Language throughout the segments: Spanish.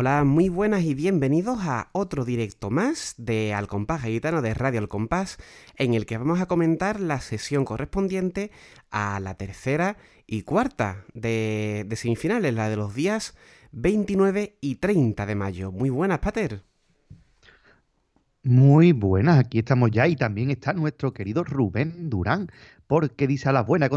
Hola, muy buenas y bienvenidos a otro directo más de Al Compás Gitano de Radio Al Compás, en el que vamos a comentar la sesión correspondiente a la tercera y cuarta de, semifinales, la de los días 29 y 30 de mayo. Muy buenas, Pater. Muy buenas, aquí estamos ya y también está nuestro querido Rubén Durán, porque dice a la buena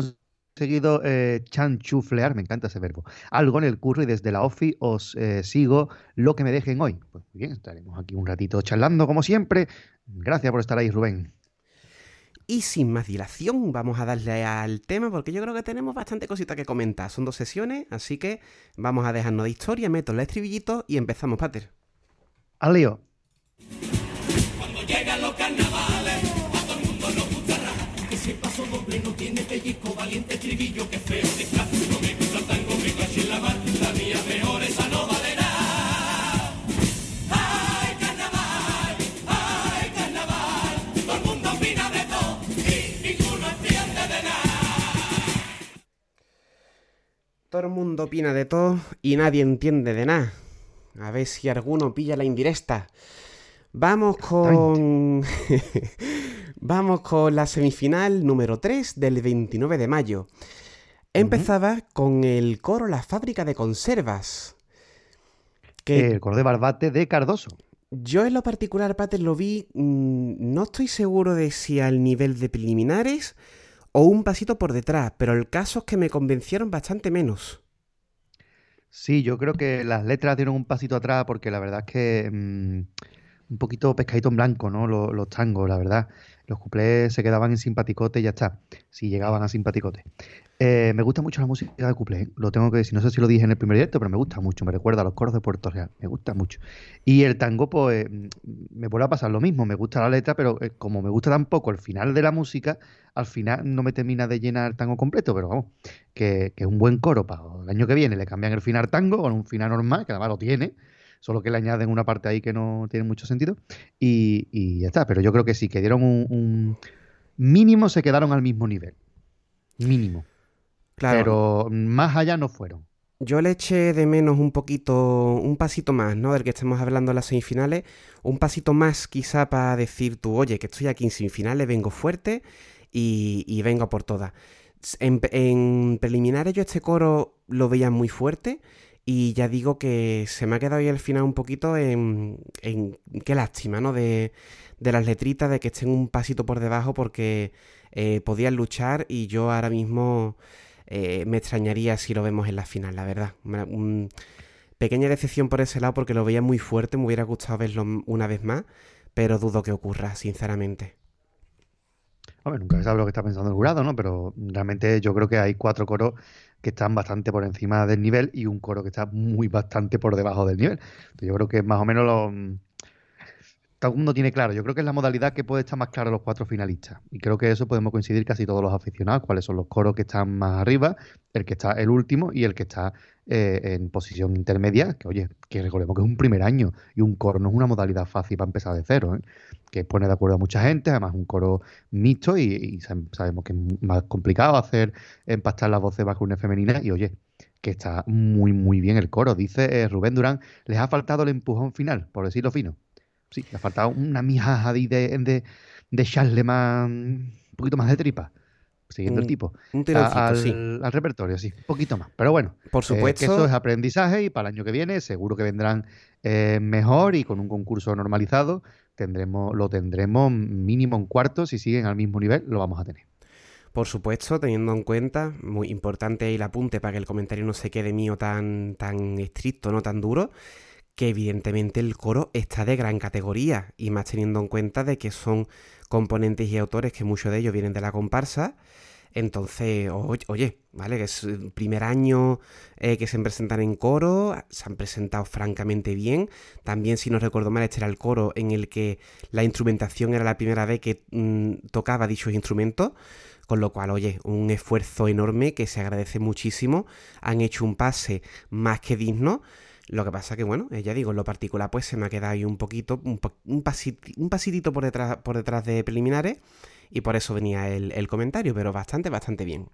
seguido eh, chanchuflear, me encanta ese verbo, algo en el curro y desde la OFI os eh, sigo lo que me dejen hoy. Pues bien, estaremos aquí un ratito charlando como siempre. Gracias por estar ahí, Rubén. Y sin más dilación, vamos a darle al tema porque yo creo que tenemos bastante cosita que comentar. Son dos sesiones, así que vamos a dejarnos de historia, meto el estribillito y empezamos, Pater. Al lío. No tiene pellizco, valiente estribillo que feo de No me gusta tango, me caché en la mar, la mía mejor esa no vale nada. ¡Ay, carnaval! ¡Ay, carnaval! Todo el mundo opina de todo y ninguno entiende de nada. Todo el mundo opina de todo y nadie entiende de nada. A ver si alguno pilla la indirecta. Vamos con... Vamos con la semifinal número 3 del 29 de mayo. Empezaba con el coro La Fábrica de Conservas. Que el coro de Barbate de Cardoso. Yo en lo particular, Pater, lo vi, mm, no estoy seguro de si al nivel de preliminares o un pasito por detrás, pero el caso es que me convencieron bastante menos. Sí, yo creo que las letras dieron un pasito atrás porque la verdad es que mm, un poquito pescadito en blanco, ¿no? los tangos, la verdad los cuplés se quedaban en simpaticote y ya está, si llegaban a simpaticote. Eh, me gusta mucho la música de cuplé, ¿eh? lo tengo que decir, no sé si lo dije en el primer directo, pero me gusta mucho, me recuerda a los coros de Puerto Real, me gusta mucho. Y el tango, pues, mm, me vuelve a pasar lo mismo, me gusta la letra, pero eh, como me gusta tampoco el final de la música, al final no me termina de llenar el tango completo, pero vamos, que, que es un buen coro para el año que viene, le cambian el final tango con un final normal, que además lo tiene, solo que le añaden una parte ahí que no tiene mucho sentido. Y, ya está, pero yo creo que sí, que dieron un, mínimo, se quedaron al mismo nivel. Mínimo. Claro. Pero más allá no fueron. Yo le eché de menos un poquito, un pasito más, ¿no? Del que estemos hablando en las semifinales. Un pasito más quizá para decir tú, oye, que estoy aquí en semifinales, vengo fuerte y, vengo por todas. En, en, preliminares yo este coro lo veía muy fuerte y ya digo que se me ha quedado ahí al final un poquito en, qué lástima, ¿no? De, las letritas, de que estén un pasito por debajo porque eh, podían luchar y yo ahora mismo eh, me extrañaría si lo vemos en la final, la verdad. pequeña decepción por ese lado porque lo veía muy fuerte, me hubiera gustado verlo una vez más, pero dudo que ocurra, sinceramente. Hombre, nunca se sabe lo que está pensando el jurado, ¿no? Pero realmente yo creo que hay cuatro coros que están bastante por encima del nivel y un coro que está muy bastante por debajo del nivel. yo creo que más o menos lo, todo el mundo tiene claro. Yo creo que es la modalidad que puede estar más clara los cuatro finalistas. Y creo que eso podemos coincidir casi todos los aficionados, cuáles son los coros que están más arriba, el que está el último y el que está eh, en posición intermedia, que oye, que recordemos que es un primer año y un coro no es una modalidad fácil para empezar de cero, ¿eh? que pone de acuerdo a mucha gente, además un coro mixto y, sabemos que es más complicado hacer empastar las voces masculinas y femeninas y oye, que está muy muy bien el coro. Dice eh, Rubén Durán, les ha faltado el empujón final, por decirlo fino sí, le ha faltado una mijaja de, de, de Charlemagne, un poquito más de tripa siguiendo el tipo. Un al, sí. al, repertorio, sí, un poquito más. Pero bueno, por supuesto. Eh, que eso es aprendizaje y para el año que viene seguro que vendrán eh, mejor y con un concurso normalizado tendremos, lo tendremos mínimo en cuartos, si siguen al mismo nivel, lo vamos a tener. Por supuesto, teniendo en cuenta, muy importante el apunte para que el comentario no se quede mío tan, tan estricto, no tan duro que evidentemente el coro está de gran categoría y más teniendo en cuenta de que son componentes y autores que muchos de ellos vienen de la comparsa. Entonces, oye, ¿vale? Que es el primer año eh, que se presentan en coro, se han presentado francamente bien. También, si no recuerdo mal, este era el coro en el que la instrumentación era la primera vez que mm, tocaba dichos instrumentos. Con lo cual, oye, un esfuerzo enorme que se agradece muchísimo. Han hecho un pase más que digno. Lo que pasa que, bueno, ya digo, en lo particular, pues se me ha quedado ahí un poquito, un, un, pasitito por detrás, por detrás de preliminares y por eso venía el, comentario, pero bastante, bastante bien.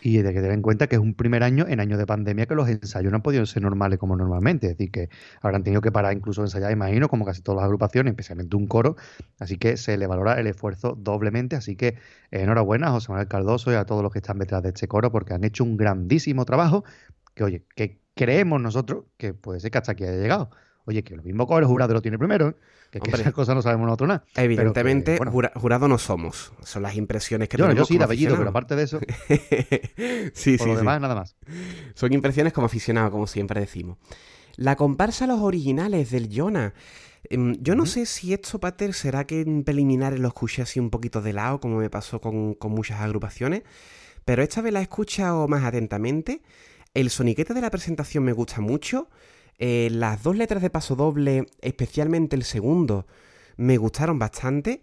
Y de que tener en cuenta que es un primer año en años de pandemia que los ensayos no han podido ser normales como normalmente. Es decir, que habrán tenido que parar incluso ensayar, imagino, como casi todas las agrupaciones, especialmente un coro. Así que se le valora el esfuerzo doblemente. Así que enhorabuena a José Manuel Cardoso y a todos los que están detrás de este coro porque han hecho un grandísimo trabajo que, oye, que creemos nosotros que puede ser que hasta aquí haya llegado. Oye, que lo mismo con el jurado lo tiene primero, ¿eh? que, que Hombre. esas cosas no sabemos nosotros nada. Que, Evidentemente, bueno, jura- jurado no somos. Son las impresiones que yo, no, yo tenemos sí, de apellido, pero aparte de eso, sí, por sí, lo sí. demás, nada más. Son impresiones como aficionado, como siempre decimos. La comparsa a los originales del Jonah. Em, Yo no sé si esto, Pater, será que en preliminares lo escuché así un poquito de lado, como me pasó con, con muchas agrupaciones, pero esta vez la he escuchado más atentamente. El soniquete de la presentación me gusta mucho. Eh, las dos letras de paso doble, especialmente el segundo, me gustaron bastante.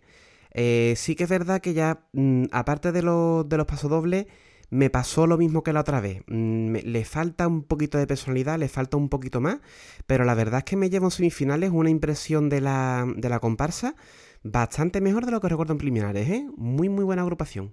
Eh, sí que es verdad que ya, mm, aparte de, los- de los pasodobles, me pasó lo mismo que la otra vez. Mm, le falta un poquito de personalidad, le falta un poquito más, pero la verdad es que me llevo en semifinales una impresión de la, de la comparsa bastante mejor de lo que recuerdo en preliminares, ¿eh? Muy, muy buena agrupación.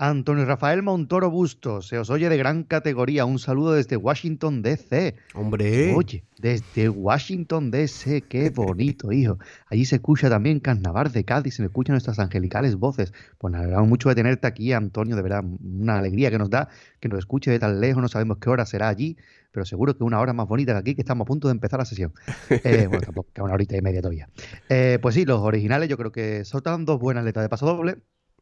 Antonio Rafael Montoro Bustos, se os oye de gran categoría. Un saludo desde Washington, D.C. Hombre, Oye, desde Washington, D.C., qué bonito, hijo. Allí se escucha también Carnaval de Cádiz, se escuchan nuestras angelicales voces. Pues nos alegramos mucho de tenerte aquí, Antonio, de verdad, una alegría que nos da que nos escuche de tan lejos, no sabemos qué hora será allí, pero seguro que una hora más bonita que aquí, que estamos a punto de empezar la sesión. Eh, bueno, tampoco, que una horita y media todavía. Eh, pues sí, los originales yo creo que soltaron dos buenas letras de paso doble.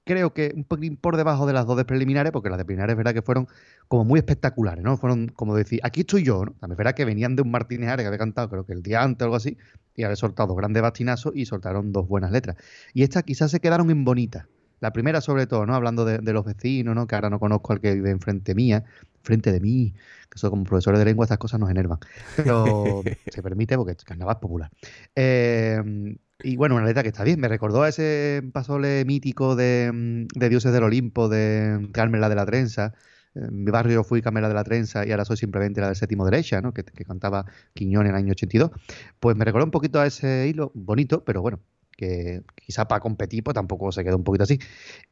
Creo que un poquitín por debajo de las dos de preliminares, porque las de preliminares es verdad que fueron como muy espectaculares, ¿no? Fueron como decir, aquí estoy yo, ¿no? También es verdad que venían de un Martínez Ares que había cantado, creo que el día antes o algo así, y había soltado dos grandes bastinazos y soltaron dos buenas letras. Y estas quizás se quedaron en bonitas. La primera, sobre todo, ¿no? Hablando de, de los vecinos, ¿no? Que ahora no conozco al que vive enfrente mía, frente de mí, que eso como profesores de lengua, estas cosas nos enervan. Pero se permite porque es carnaval popular. Eh, y bueno, una letra que está bien. Me recordó a ese pasole mítico de, mm, de Dioses del Olimpo, de Carmen la de la Trenza. En mi barrio fui Carmen la de la Trenza y ahora soy simplemente la del séptimo derecha, ¿no? Que, que cantaba Quiñón en el año 82. Pues me recordó un poquito a ese hilo, bonito, pero bueno, que quizá para competir pues tampoco se quedó un poquito así.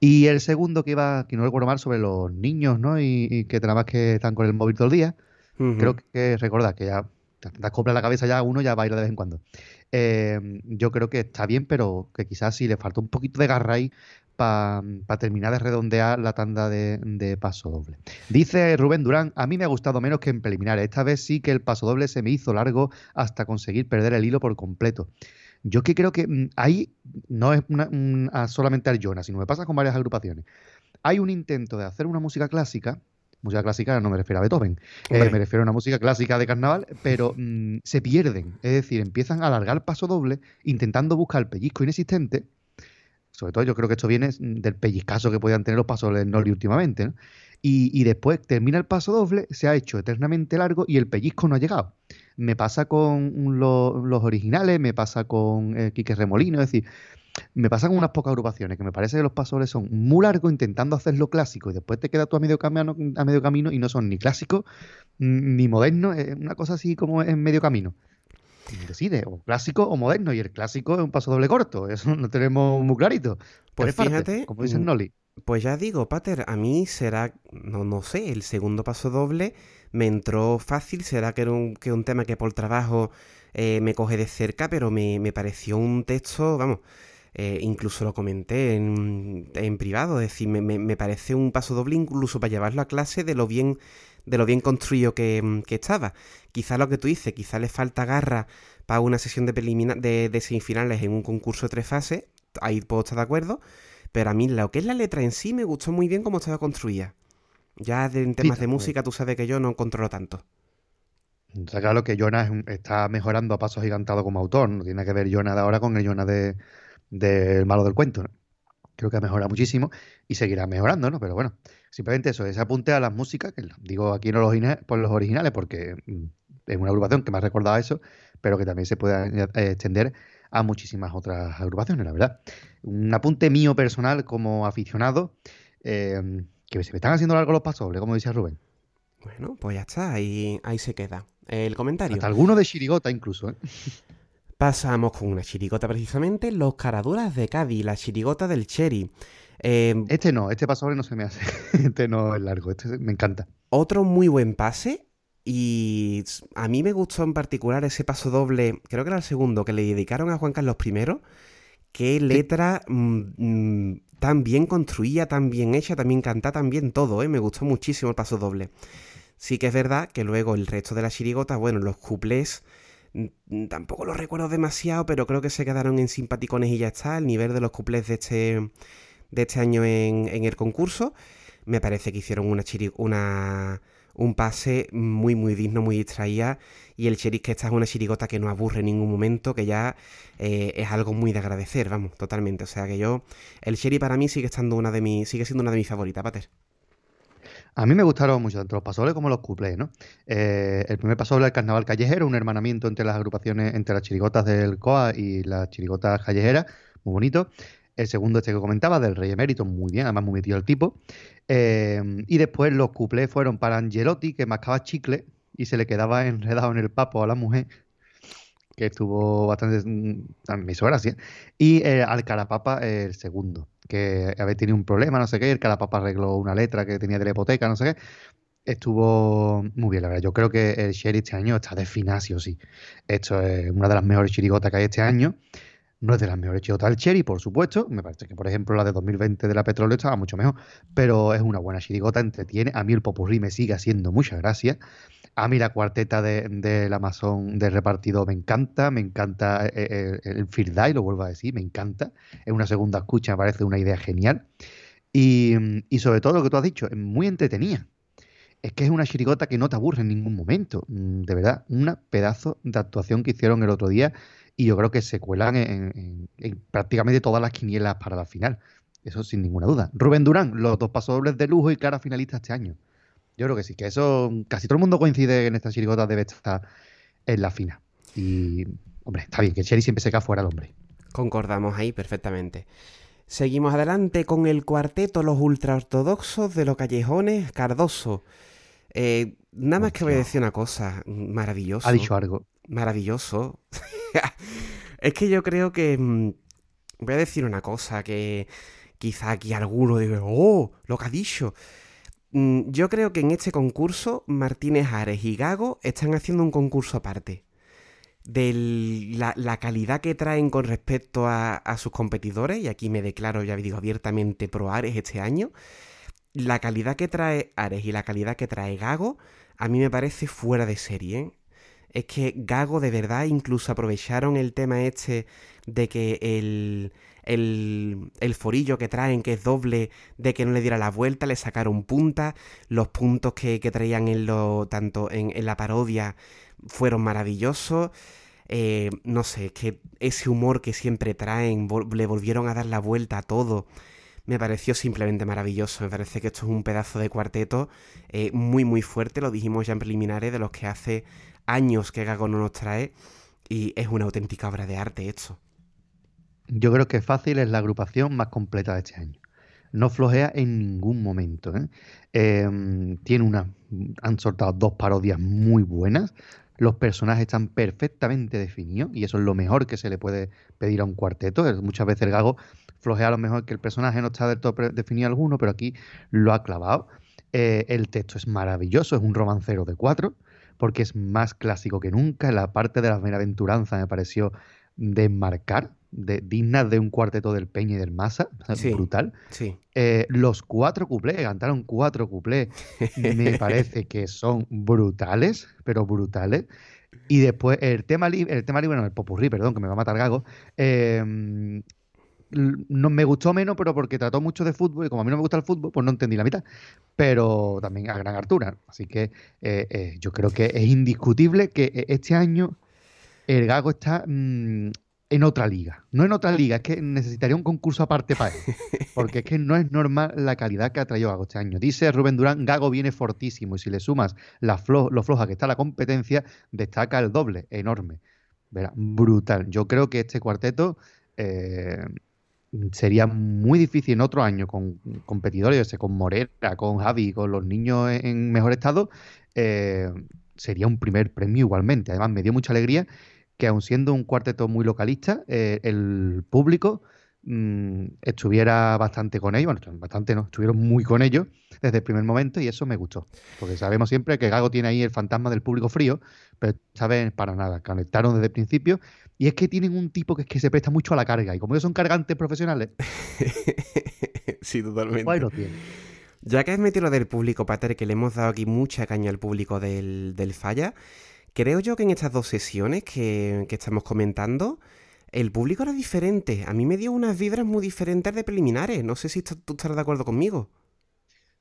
Y el segundo que iba, que no recuerdo mal, sobre los niños, ¿no? Y, y que nada más que están con el móvil todo el día. ujú. Creo que recordad que ya te das copla en la cabeza ya uno ya baila de vez en cuando. Eh, yo creo que está bien, pero que quizás sí le falta un poquito de garra ahí para terminar de redondear la tanda de, de paso doble. Dice Rubén Durán, a mí me ha gustado menos que en preliminares. Esta vez sí que el paso doble se me hizo largo hasta conseguir perder el hilo por completo. Yo que creo que mm, ahí no es a solamente al Jonas, sino me pasa con varias agrupaciones. Hay un intento de hacer una música clásica, música clásica no me refiero a Beethoven, eh, me refiero a una música clásica de carnaval, pero mm, se pierden, es decir, empiezan a alargar paso doble intentando buscar el pellizco inexistente. Sobre todo yo creo que esto viene mm, del pellizcazo que podían tener los pasos del Noli últimamente, ¿no? Y, y después termina el paso doble, se ha hecho eternamente largo y el pellizco no ha llegado. Me pasa con lo- los originales, me pasa con eh, Quique Remolino, es decir, me pasa con unas pocas agrupaciones que me parece que los pasoles son muy largos intentando hacerlo clásico y después te quedas tú a medio camino, a medio camino y no son ni clásicos ni modernos, es una cosa así como en medio camino. Y decide, o clásico o moderno, y el clásico es un paso doble corto, eso lo tenemos muy clarito. Pues fíjate, como dice mm, Noli. Pues ya digo, Pater, a mí será, no, no sé, el segundo paso doble me entró fácil, será que era un, que un tema que por trabajo eh, me coge de cerca, pero me, me pareció un texto, vamos, eh, incluso lo comenté en, en privado, es decir, me, me- me parece un paso doble incluso para llevarlo a clase de lo bien, de lo bien construido que, que estaba. Quizá lo que tú dices, quizá le falta garra para una sesión de, prelimina- de, de semifinales en un concurso de tres fases, ahí puedo estar de acuerdo, pero a mí lo que es la letra en sí me gustó muy bien cómo estaba construida. Ya de- en temas de música tú sabes que yo no controlo tanto. Está claro que Jonas está mejorando a pasos gigantados como autor, no tiene que ver Jonas de ahora con el Jonas de, del malo del cuento. ¿no? Creo que ha mejorado muchísimo y seguirá mejorando, ¿no? Pero bueno, simplemente eso, ese apunte a las músicas, que digo aquí no los, por los originales, porque mm, es una agrupación que me ha recordado eso, pero que también se puede eh, extender a muchísimas otras agrupaciones, la verdad. Un apunte mío personal como aficionado, eh, que se me están haciendo largos los pasos, como decía Rubén. Bueno, pues ya está, ahí, ahí se queda. El comentario. Hasta alguno de Chirigota incluso, ¿eh? Pasamos con una chirigota precisamente, los caraduras de Cádiz, la chirigota del Cherry. Eh, Este no, este paso doble no se me hace. Este no es largo, este me encanta. otro muy buen pase. Y a mí me gustó en particular ese paso doble, creo que era el segundo, que le dedicaron a Juan Carlos I. Qué letra mm, mm, tan bien construida, tan bien hecha, también canta, tan bien todo, ¿eh? Me gustó muchísimo el paso doble. Sí que es verdad que luego el resto de la chirigota, bueno, los cuplés mm, mm, tampoco los recuerdo demasiado, pero creo que se quedaron en simpaticones y ya está. El nivel de los cuplés de este, de este año en, en el concurso, me parece que hicieron una, chiri- una un pase muy muy digno, muy distraída y el Cheris que esta es una chirigota que no aburre en ningún momento, que ya eh, es algo muy de agradecer, vamos, totalmente. O sea que yo, el Cherry para mí sigue estando una de mis, sigue siendo una de mis favoritas, Pater. A mí me gustaron mucho tanto los pasobles como los cuplés, ¿no? Eh, el primer pasoble, el carnaval callejero, un hermanamiento entre las agrupaciones, entre las chirigotas del COA y las chirigotas callejeras, muy bonito. El segundo, este que comentaba, del Rey Emérito, muy bien, además muy metido el tipo. Eh, y después los cuplés fueron para Angelotti, que mascaba chicle y se le quedaba enredado en el papo a la mujer, que estuvo bastante. mm, A mi suegra, sí. Y eh, al Carapapa, el segundo, que había tenido un problema, no sé qué, y el Carapapa arregló una letra que tenía de la hipoteca, no sé qué. Estuvo muy bien, la verdad. Yo creo que el Sherry este año está de finasio, sí. Esto es una de las mejores chirigotas que hay este año. No es de las mejores chirigotas del Cherry, por supuesto. Me parece que, por ejemplo, la de 2020 de la Petróleo estaba mucho mejor. Pero es una buena chirigota, entretiene. A mí el popurrí me sigue haciendo muchas gracias. A mí la cuarteta de, del Amazon de repartido me encanta. Me encanta eh, eh, el Fear Die, lo vuelvo a decir, me encanta. Es una segunda escucha, me parece una idea genial. Y, y sobre todo lo que tú has dicho, es muy entretenida. Es que es una chirigota que no te aburre en ningún momento. Mm, De verdad, una pedazo de actuación que hicieron el otro día y yo creo que se cuelan en, en- en prácticamente todas las quinielas para la final. Eso sin ninguna duda. Rubén Durán, los dos pasodobles de lujo y clara finalista este año. Yo creo que sí, que eso casi todo el mundo coincide en esta chirigota debe estar en la final. Y, hombre, está bien, que Cherry siempre se queda fuera el hombre. Concordamos ahí perfectamente. Seguimos adelante con el cuarteto Los Ultraortodoxos de los Callejones Cardoso. Eh, nada más que voy a decir una cosa, maravilloso. Ha dicho algo. Maravilloso. es que yo creo que... mm, Voy a decir una cosa que quizá aquí alguno diga, oh, lo que ha dicho. Mm, Yo creo que en este concurso Martínez Ares y Gago están haciendo un concurso aparte. De la, la calidad que traen con respecto a, a sus competidores, y aquí me declaro, ya digo, abiertamente pro Ares este año, la calidad que trae Ares y la calidad que trae Gago, a mí me parece fuera de serie. ¿eh? Es que Gago de verdad incluso aprovecharon el tema este de que el, el, el forillo que traen, que es doble, de que no le diera la vuelta, le sacaron punta. Los puntos que, traían en lo, tanto en, en la parodia fueron maravillosos. Eh, no sé, es que ese humor que siempre traen, le volvieron a dar la vuelta a todo. Me pareció simplemente maravilloso. Me parece que esto es un pedazo de cuarteto eh, muy, muy fuerte. Lo dijimos ya en preliminares, de los que hace años que Gago no nos trae. Y es una auténtica obra de arte esto. Yo creo que Fácil es la agrupación más completa de este año. No flojea en ningún momento. ¿eh? Eh, tiene una, han soltado dos parodias muy buenas. Los personajes están perfectamente definidos y eso es lo mejor que se le puede pedir a un cuarteto. Muchas veces el gago flojea a lo mejor que el personaje no está del todo definido alguno, pero aquí lo ha clavado. Eh, el texto es maravilloso, es un romancero de cuatro, porque es más clásico que nunca. La parte de las bienaventuranzas me pareció de enmarcar, de, digna de un cuarteto del Peña y del Massa, Sí. brutal. Sí. Eh, los cuatro cuplés, cantaron cuatro cuplés, me parece que son brutales, pero brutales. Y después el tema libre, el tema libre, no, el popurrí, perdón, que me va a matar Gago. eh, no me gustó menos, pero porque trató mucho de fútbol y como a mí no me gusta el fútbol, pues no entendí la mitad. Pero también a gran altura. Así que eh, eh, yo creo que es indiscutible que eh, este año el Gago está mm, en otra liga. No en otra liga, es que necesitaría un concurso aparte para él. Porque es que no es normal la calidad que ha traído Gago este año. Dice Rubén Durán, Gago viene fortísimo y si le sumas la flo- lo floja que está la competencia, destaca el doble, enorme. Verá, brutal. Yo creo que este cuarteto sería muy difícil en otro año con competidores, con Morera, con Javi, con los niños en, mejor estado, eh, sería un primer premio igualmente. Además, me dio mucha alegría que aun siendo un cuarteto muy localista, eh, el público mm, estuviera bastante con ellos, bueno, bastante no, estuvieron muy con ellos desde el primer momento y eso me gustó. Porque sabemos siempre que Gago tiene ahí el fantasma del público frío, pero vez para nada, conectaron desde el principio y es que tienen un tipo que es que se presta mucho a la carga y como ellos son cargantes profesionales, sí, totalmente. pues ahí lo tienen. Ya que has metido lo del público, Pater, que le hemos dado aquí mucha caña al público del, del Falla, creo yo que en estas dos sesiones que, que estamos comentando, el público era diferente. A mí me dio unas vibras muy diferentes de preliminares. No sé si tú tú estarás de acuerdo conmigo.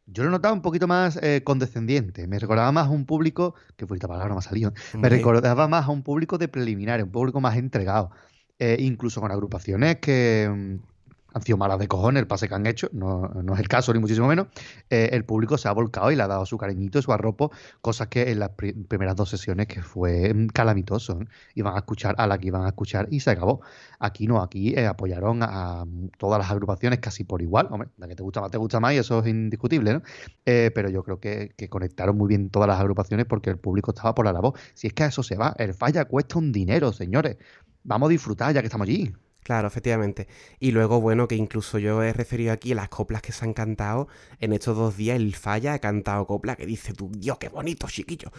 Yo lo notaba un poquito más eh, condescendiente. Me recordaba más a un público, que bonita palabra me ha salido, me recordaba más a un público de preliminares, un público más entregado. Eh, incluso con agrupaciones que mm, han sido malas de cojones el pase que han hecho, no, no es el caso ni muchísimo menos. eh, el público se ha volcado y le ha dado su cariñito, su arropo, cosas que en las pri- primeras dos sesiones que fue mm, calamitoso. ¿eh? Iban a escuchar a la que iban a escuchar y se acabó. Aquí no, aquí eh, apoyaron a, a todas las agrupaciones casi por igual. Hombre, la que te gusta más, te gusta más y eso es indiscutible, ¿no? Eh, pero yo creo que, que conectaron muy bien todas las agrupaciones porque el público estaba por la labor. Si es que a eso se va, el falla cuesta un dinero, señores. Vamos a disfrutar ya que estamos allí. Claro, efectivamente. Y luego, bueno, que incluso yo he referido aquí a las coplas que se han cantado. En estos dos días el Falla ha cantado copla que dice tú, Dios, qué bonito, chiquillo.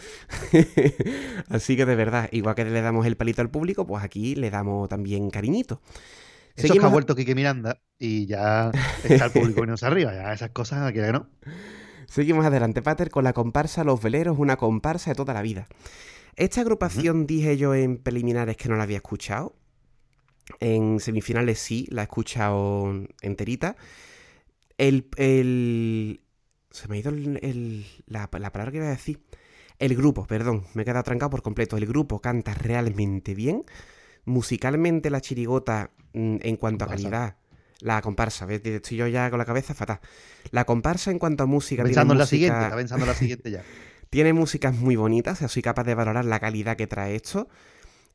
Así que de verdad, igual que le damos el palito al público, pues aquí le damos también cariñito. Eso que Seguimos ha vuelto Quique Miranda y ya está el público viniéndose arriba. Ya esas cosas, que no. Seguimos adelante, Pater, con la comparsa Los Veleros, una comparsa de toda la vida. Esta agrupación dije yo en preliminares que no la había escuchado. En semifinales sí, la he escuchado enterita. El, el- Se me ha ido el- el- la, la palabra que iba a decir. El grupo, perdón, me he quedado trancado por completo. El grupo canta realmente bien. Musicalmente la chirigota, mm, en cuanto a calidad, la comparsa, ¿ves? estoy yo ya con la cabeza fatal. La comparsa en cuanto a música Pensando en la siguiente, está pensando en la siguiente ya. tiene músicas muy bonitas, o sea, soy capaz de valorar la calidad que trae esto.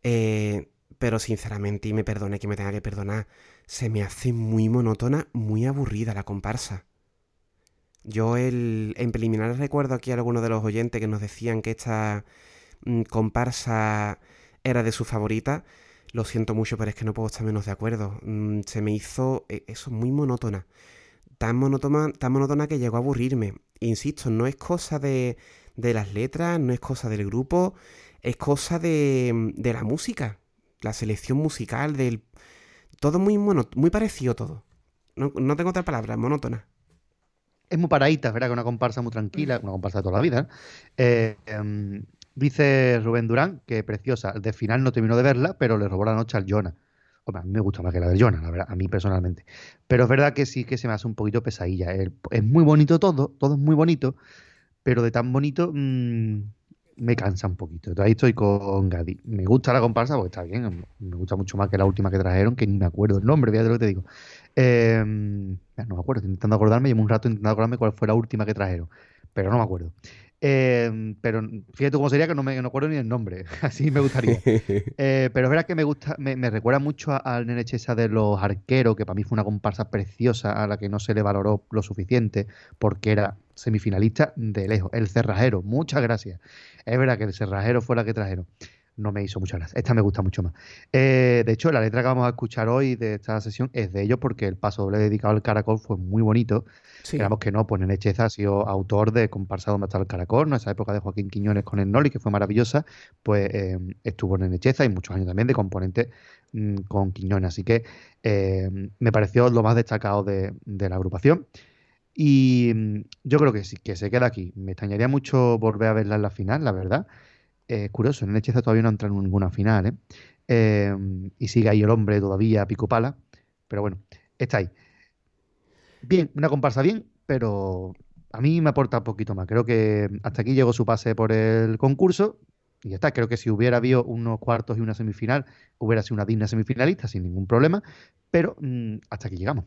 eh, pero sinceramente, y me perdone que me tenga que perdonar, se me hace muy monótona, muy aburrida la comparsa. Yo el, en preliminares recuerdo aquí a algunos de los oyentes que nos decían que esta mm, comparsa era de su favorita. Lo siento mucho, pero es que no puedo estar menos de acuerdo. Mm, se me hizo eh, eso muy monótona. Tan monótona, tan monótona que llegó a aburrirme. Insisto, no es cosa de, de las letras, no es cosa del grupo, es cosa de, de la música, la selección musical, del... Todo muy mono, muy parecido todo. No, no tengo otra palabra, monótona. Es muy paradita, es verdad que una comparsa muy tranquila, una comparsa de toda la vida. ¿eh? Em, dice Rubén Durán que preciosa. De final no terminó de verla, pero le robó la noche al Jonah. Hombre, a mí me gusta más que la del Jonah, la verdad, a mí personalmente. Pero es verdad que sí que se me hace un poquito pesadilla. Es muy bonito todo, todo es muy bonito, pero de tan bonito mm, me cansa un poquito. Entonces ahí estoy con Gadi. Me gusta la comparsa porque está bien, me gusta mucho más que la última que trajeron, que ni me acuerdo el nombre, fíjate lo que te digo. Eh, ya no me acuerdo, estoy intentando acordarme, llevo un rato intentando acordarme cuál fue la última que trajeron, pero no me acuerdo. Eh, pero fíjate cómo sería que no me no acuerdo ni el nombre, así me gustaría. Eh, pero es verdad que me gusta, me, me recuerda mucho al nene Chesa de los arqueros, que para mí fue una comparsa preciosa a la que no se le valoró lo suficiente, porque era semifinalista de lejos. El cerrajero, muchas gracias. Es verdad que el cerrajero fue la que trajeron. No me hizo muchas gracias. Esta me gusta mucho más. Eh, de hecho, la letra que vamos a escuchar hoy de esta sesión es de ellos porque el paso doble dedicado al caracol fue muy bonito. Sí. Que no, pues Nene Cheza ha sido autor de Comparsa donde está el caracol, ¿no? Esa época de Joaquín Quiñones con el Noli, que fue maravillosa, pues eh, estuvo Nene Cheza y muchos años también de componente mm, con Quiñones. Así que eh, me pareció lo más destacado de, de la agrupación. Y mm, yo creo que sí, que se queda aquí. Me extrañaría mucho volver a verla en la final, la verdad. Eh, curioso, Nene Cheza todavía no ha entrado en ninguna final, ¿eh? Eh, y sigue ahí el hombre todavía pico pala. Pero bueno, está ahí. Bien, una comparsa bien, pero a mí me aporta un poquito más. Creo que hasta aquí llegó su pase por el concurso y ya está. Creo que si hubiera habido unos cuartos y una semifinal, hubiera sido una digna semifinalista sin ningún problema, pero mm, hasta aquí llegamos.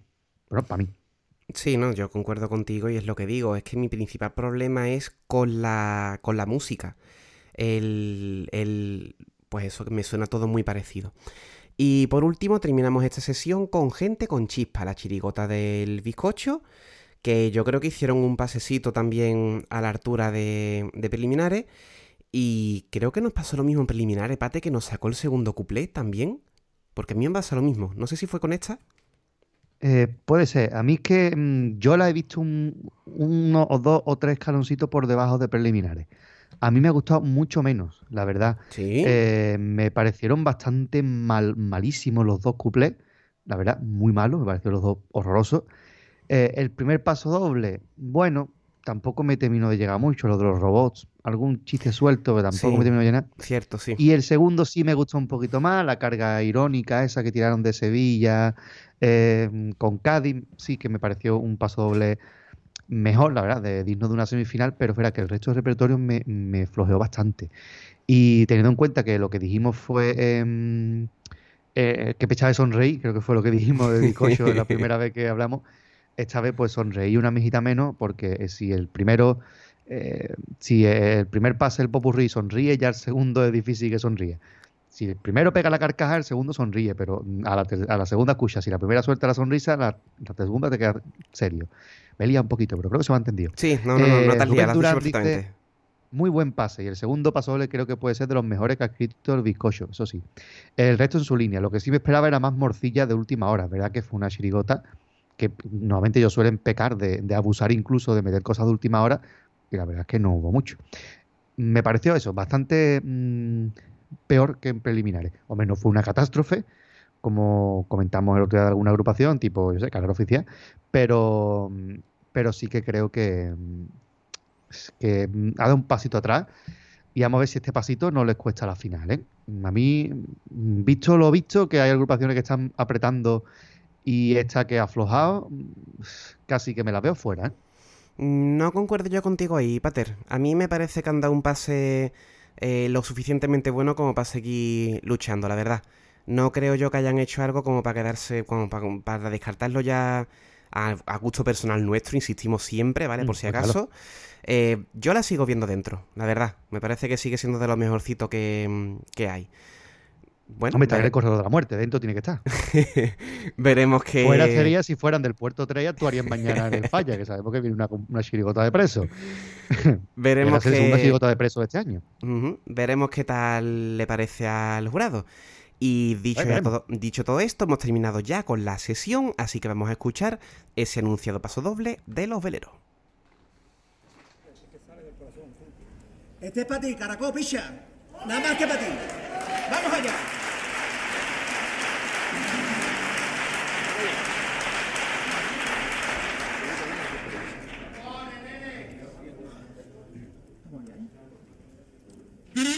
Bueno, para mí. Sí, no, yo concuerdo contigo y es lo que digo, es que mi principal problema es con la, con la música. El, el, pues eso, me suena todo muy parecido. Y por último terminamos esta sesión con gente con chispa, la chirigota del bizcocho, que yo creo que hicieron un pasecito también a la altura de, de preliminares. Y creo que nos pasó lo mismo en preliminares, Pate, que nos sacó el segundo cuplé también. Porque a mí me pasa lo mismo. No sé si fue con esta. Eh, puede ser. A mí es que mm, yo la he visto un- uno o dos o tres escaloncitos por debajo de preliminares. A mí me ha gustado mucho menos, la verdad. Sí. Eh, me parecieron bastante mal, malísimos los dos cuplés. La verdad, muy malos, me parecieron los dos horrorosos. Eh, el primer paso doble, bueno, tampoco me terminó de llegar mucho, lo de los robots. Algún chiste suelto, pero tampoco Sí. me terminó de llenar. Cierto, sí. Y el segundo sí me gustó un poquito más, la carga irónica esa que tiraron de Sevilla eh, con Cádiz, sí que me pareció un paso doble mejor, la verdad, de, digno de una semifinal, pero fuera que el resto del repertorio me, me flojeó bastante. Y teniendo en cuenta que lo que dijimos fue em, eh, que pechaba de sonreír, creo que fue lo que dijimos de Bizcocho la primera vez que hablamos, esta vez pues sonreí una mejita menos, porque eh, si el primero, eh, si el primer pase el popurrí sonríe, ya el segundo es difícil que sonríe. Si el primero pega la carcaja, el segundo sonríe, pero a la, ter- a la segunda escucha. Si la primera suelta la sonrisa, la, la segunda te queda serio. Me lía un poquito, pero creo que se me ha entendido. Sí, no, no, no, no Eh, te dice-. Muy buen pase. Y el segundo paso doble creo que puede ser de los mejores que ha escrito el bizcocho, eso sí. El resto en su línea. Lo que sí me esperaba era más morcilla de última hora. ¿Verdad? Que fue una chirigota que normalmente ellos suelen pecar de, de abusar incluso de meter cosas de última hora. Y la verdad es que no hubo mucho. Me pareció eso, bastante mm, peor que en preliminares. Hombre, no fue una catástrofe, como comentamos el otro día de alguna agrupación, tipo, yo sé, Calor Oficial, pero, mm, pero sí que creo que, mm, ha dado un pasito atrás y vamos a ver si este pasito no les cuesta la final. A mí, visto lo visto, que hay agrupaciones que están apretando y esta que ha aflojado, casi que me la veo fuera. ¿eh? No concuerdo yo contigo ahí, Pater. A mí me parece que han dado un pase eh, lo suficientemente bueno como para seguir luchando, la verdad. No creo yo que hayan hecho algo como para quedarse, como para, para descartarlo ya a, a gusto personal nuestro, insistimos siempre, ¿vale? Mm, Por si pues acaso. Eh, yo la sigo viendo dentro, la verdad. Me parece que sigue siendo de lo mejorcito que, que hay. Bueno, Hombre, también vere- el corredor de la muerte, dentro tiene que estar. veremos que... Fuera sería si fueran del puerto 3 actuarían mañana en el falla, que sabemos que viene una, una chirigota de preso. Veremos que... chirigota de preso de este año. Veremos qué tal le parece al jurado. Y dicho, ya todo, dicho todo esto, hemos terminado ya con la sesión, así que vamos a escuchar ese anunciado paso doble de los veleros. Este es para ti, caracol, picha. Nada más que para ti. Vamos allá. Mírame,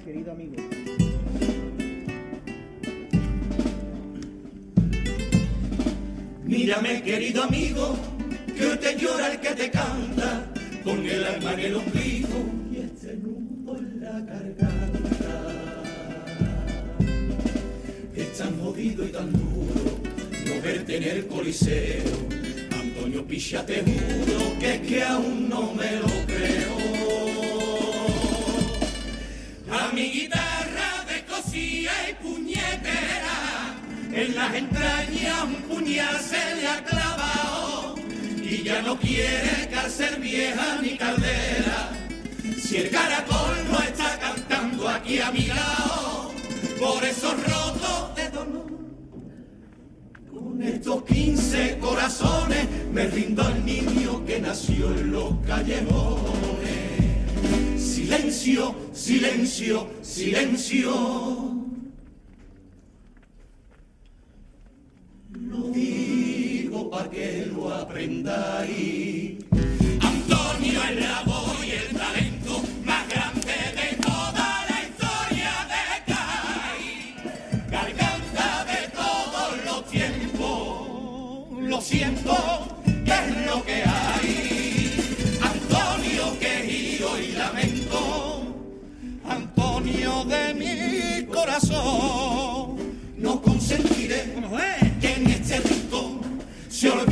querido amigo. Mírame, querido amigo, que hoy te llora el que te canta, con el alma en el ombligo tan jodido y tan duro no verte en el coliseo. Antonio Picha, te juro que es que aún no me lo creo. A mi guitarra de cosilla y puñetera, en las entrañas un puñal se le ha clavado y ya no quiere cárcel vieja ni caldera. Si el caracol no está cantando aquí a mi lado, por de dolor, con estos 15 corazones me rindo al niño que nació en los callejones. Silencio, silencio, silencio. Lo digo para que lo aprendáis. Antonio es la voz siento, que es lo que hay. Antonio querido y lamento, Antonio de mi corazón, no consentiré que en este rincón se olviden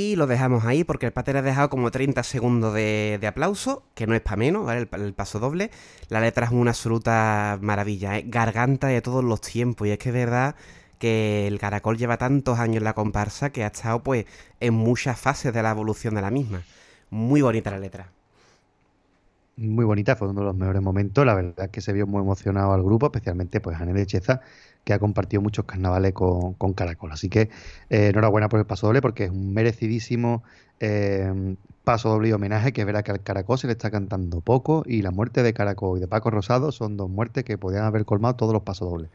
Y lo dejamos ahí porque el pater ha dejado como 30 segundos de, de aplauso, que no es para menos, ¿vale? El, paso doble. La letra es una absoluta maravilla, ¿eh? garganta de todos los tiempos. Y es que es verdad que el caracol lleva tantos años en la comparsa que ha estado pues en muchas fases de la evolución de la misma. Muy bonita la letra. Muy bonita, fue uno de los mejores momentos. La verdad es que se vio muy emocionado al grupo, especialmente pues Anel Echeza, que ha compartido muchos carnavales con, Caracol. Así que eh, enhorabuena por el paso doble, porque es un merecidísimo eh, paso doble y homenaje, que verdad que al Caracol se le está cantando poco, y la muerte de Caracol y de Paco Rosado son dos muertes que podían haber colmado todos los pasos dobles.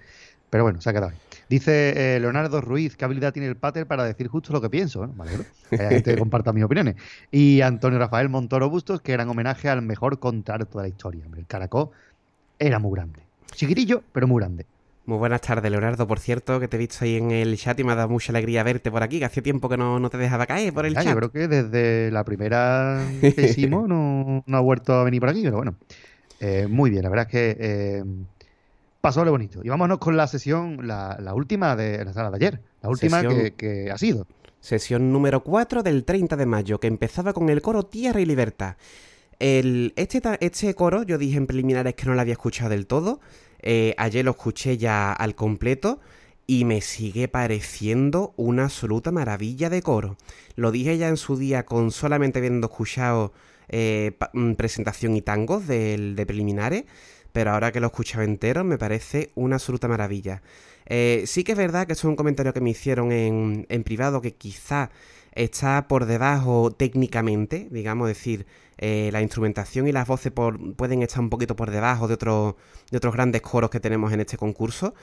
Pero bueno, se ha quedado ahí. Dice eh, Leonardo Ruiz, ¿qué habilidad tiene el pater para decir justo lo que pienso? Me alegro que comparta mis opiniones. Y Antonio Rafael Montoro Bustos, que era en homenaje al mejor contrato de la historia. El Caracol era muy grande. Chiquitillo, pero muy grande. Muy buenas tardes, Leonardo. Por cierto, que te he visto ahí en el chat y me ha dado mucha alegría verte por aquí, que hacía tiempo que no, no te dejaba caer por el Ya, chat. yo creo que desde la primera que hicimos no, no ha vuelto a venir por aquí, pero bueno. Eh, muy bien, la verdad es que eh, pasó lo bonito. Y vámonos con la sesión, la, la última de la sala de ayer. La última que, que ha sido. Sesión número 4 del 30 de mayo, que empezaba con el coro Tierra y Libertad. El, este, este coro, yo dije en preliminares que no lo había escuchado del todo. Eh, ayer lo escuché ya al completo y me sigue pareciendo una absoluta maravilla de coro. Lo dije ya en su día con solamente habiendo escuchado eh, mm, presentación y tangos del, de preliminares, pero ahora que lo he escuchado entero me parece una absoluta maravilla. Eh, sí que es verdad que es un comentario que me hicieron en, en privado que quizá está por debajo técnicamente, digamos, decir, eh, la instrumentación y las voces por- pueden estar un poquito por debajo de, otros de otros grandes coros que tenemos en este concurso,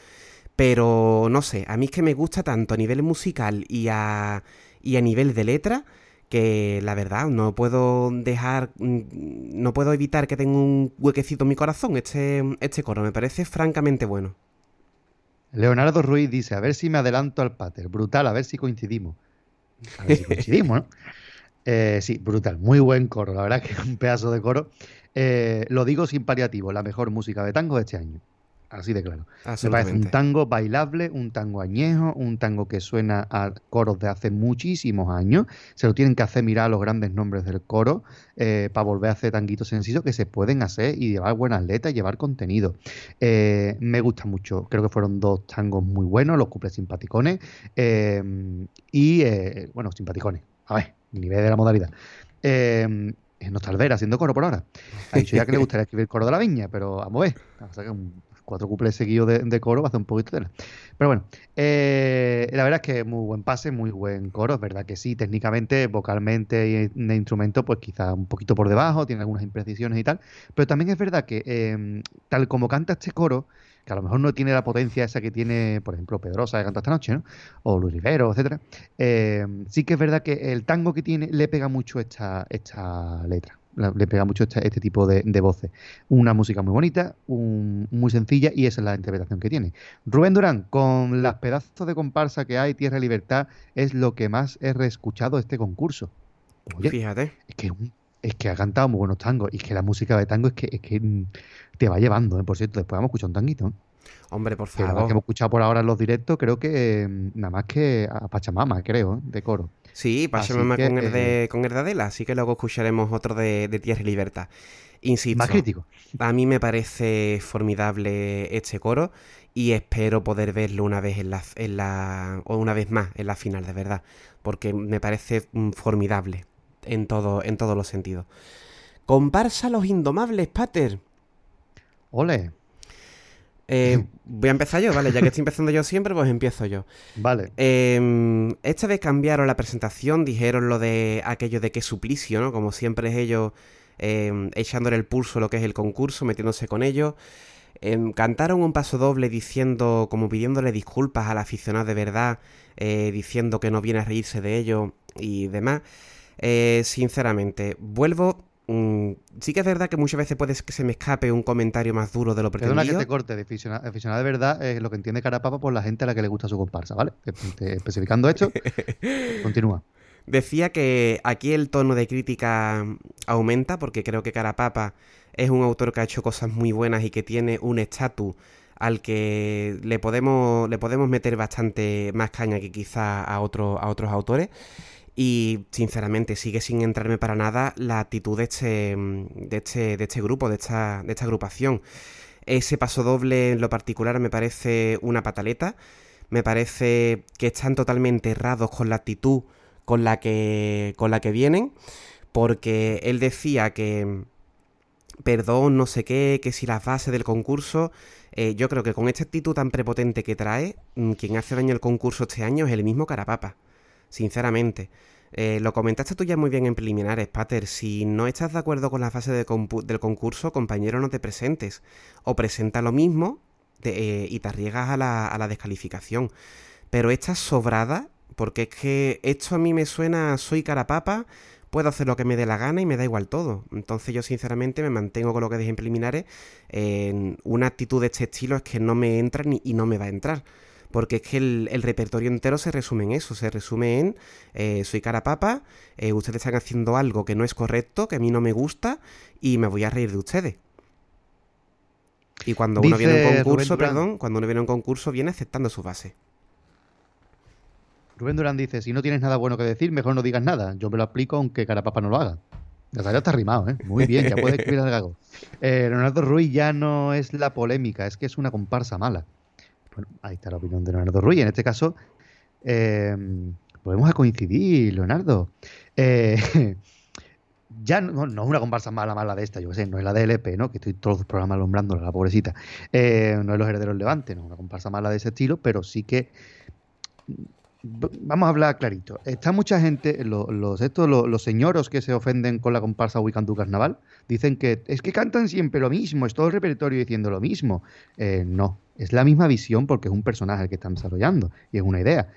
pero no sé, a mí es que me gusta tanto a nivel musical y a, y a nivel de letra que la verdad no puedo dejar, mm, no puedo evitar que tenga un huequecito en mi corazón este, este coro, me parece francamente bueno. Leonardo Ruiz dice, a ver si me adelanto al pater. Brutal, a ver si coincidimos. A ver si coincidimos, ¿no? Eh, sí, brutal. Muy buen coro. La verdad que es un pedazo de coro. Eh, lo digo sin paliativo, la mejor música de tango de este año. Así de claro. Me parece un tango bailable, un tango añejo, un tango que suena a coros de hace muchísimos años. Se lo tienen que hacer mirar a los grandes nombres del coro eh, para volver a hacer tanguitos sencillos que se pueden hacer y llevar buenas letras y llevar contenido. Eh, me gusta mucho. Creo que fueron dos tangos muy buenos, los cuples simpaticones. eh, y, bueno, simpaticones. A ver, nivel de la modalidad. Eh, es Nostalvera haciendo coro por ahora. Ha dicho ya que le gustaría escribir coro de la viña, pero vamos a ver. Vamos a sacar un- cuatro cuples seguidos de, de coro va a hacer un poquito de. Pero bueno, eh, la verdad es que muy buen pase, muy buen coro. Es verdad que sí, técnicamente, vocalmente y de instrumento, pues quizá un poquito por debajo, tiene algunas imprecisiones y tal. Pero también es verdad que, eh, tal como canta este coro, que a lo mejor no tiene la potencia esa que tiene, por ejemplo, Pedrosa que canta esta noche, ¿no? O Luis Rivero, etcétera. eh, sí que es verdad que el tango que tiene le pega mucho esta, esta letra. Le pega mucho este, este tipo de, de voces. Una música muy bonita, un- muy sencilla y esa es la interpretación que tiene. Rubén Durán, con las pedazos de comparsa que hay, Tierra y Libertad, es lo que más he reescuchado de este concurso. Oye, Fíjate. es que, un- es que ha cantado muy buenos tangos y es que la música de tango es que, es que mm, te va llevando. ¿eh? Por cierto, después vamos a escuchar un tanguito. ¿eh? Hombre, por favor. que hemos escuchado por ahora en los directos, creo que eh, nada más que a Pachamama, creo, ¿eh? de coro. Sí, que, con, el eh, de, con el de Adela, así que luego escucharemos otro de, de Tierra y Libertad. Insisto, Más crítico. a mí me parece formidable este coro y espero poder verlo una vez en la, en la o una vez más en la final, de verdad, porque me parece mm, formidable en todo en todos los sentidos. Comparsa los indomables, Pater. Ole, Eh, voy a empezar yo, ¿vale? Ya que estoy empezando yo siempre, pues empiezo yo. vale. Eh, esta vez cambiaron la presentación, dijeron lo de aquello de que suplicio, ¿no? Como siempre es ellos eh, echándole el pulso a lo que es el concurso, metiéndose con ellos. Eh, cantaron un paso doble diciendo, como pidiéndole disculpas al aficionado de verdad, eh, diciendo que no viene a reírse de ellos y demás. Eh, sinceramente, vuelvo. mm, sí que es verdad que muchas veces puede que se me escape un comentario más duro de lo Perdona que pretendido. te corte, de aficionado, aficionado de verdad es lo que entiende Carapapa por la gente a la que le gusta su comparsa, ¿vale? Te- te- especificando esto, continúa. Decía que aquí el tono de crítica aumenta porque creo que Carapapa es un autor que ha hecho cosas muy buenas y que tiene un estatus al que le podemos, le podemos meter bastante más caña que quizá a, otro, a otros autores. Y sinceramente sigue sin entrarme para nada la actitud de este, de este, de este grupo, de esta, de esta agrupación. Ese paso doble en lo particular me parece una pataleta. Me parece que están totalmente errados con la actitud con la que, con la que vienen. Porque él decía que, perdón, no sé qué, que si las bases del concurso, eh, yo creo que con esta actitud tan prepotente que trae, mm, quien hace daño al concurso este año es el mismo Carapapa, sinceramente. Eh, lo comentaste tú ya muy bien en preliminares, Pater. Si no estás de acuerdo con la fase del concurso, compañero, no te presentes. O presenta lo mismo eh, y te arriesgas a la, a la descalificación. Pero esta sobrada, porque es que esto a mí me suena, soy carapapa, puedo hacer lo que me dé la gana y me da igual todo. Entonces yo sinceramente me mantengo con lo que dije en preliminares. Una actitud de este estilo es que no me entra ni, y no me va a entrar porque es que el, repertorio entero se resume en eso, se resume en eh, soy cara papa, eh, ustedes están haciendo algo que no es correcto, que a mí no me gusta y me voy a reír de ustedes. Y cuando uno viene a un concurso, perdón, cuando uno viene a un concurso viene aceptando su base. Rubén Durán dice, si no tienes nada bueno que decir, mejor no digas nada. Yo me lo aplico aunque Carapapa no lo haga. Ya está rimado, ¿eh? Muy bien, ya puede escribir al gago. Eh, Leonardo Ruiz ya no es la polémica, es que es una comparsa mala. Bueno, ahí está la opinión de Leonardo Ruiz. En este caso, eh, podemos a coincidir, Leonardo. Eh, ya no, no, es una comparsa mala, mala de esta, yo qué sé, no es la de LP, ¿no? Que estoy todos los programas alumbrándola, la pobrecita. Eh, no es los herederos Levante, no es una comparsa mala de ese estilo, pero sí que vamos a hablar clarito. Está mucha gente, los, estos, los, señoros que se ofenden con la comparsa Wicandú Carnaval, dicen que es que cantan siempre lo mismo, es todo el repertorio diciendo lo mismo. Eh, no, es la misma visión porque es un personaje el que están desarrollando y es una idea.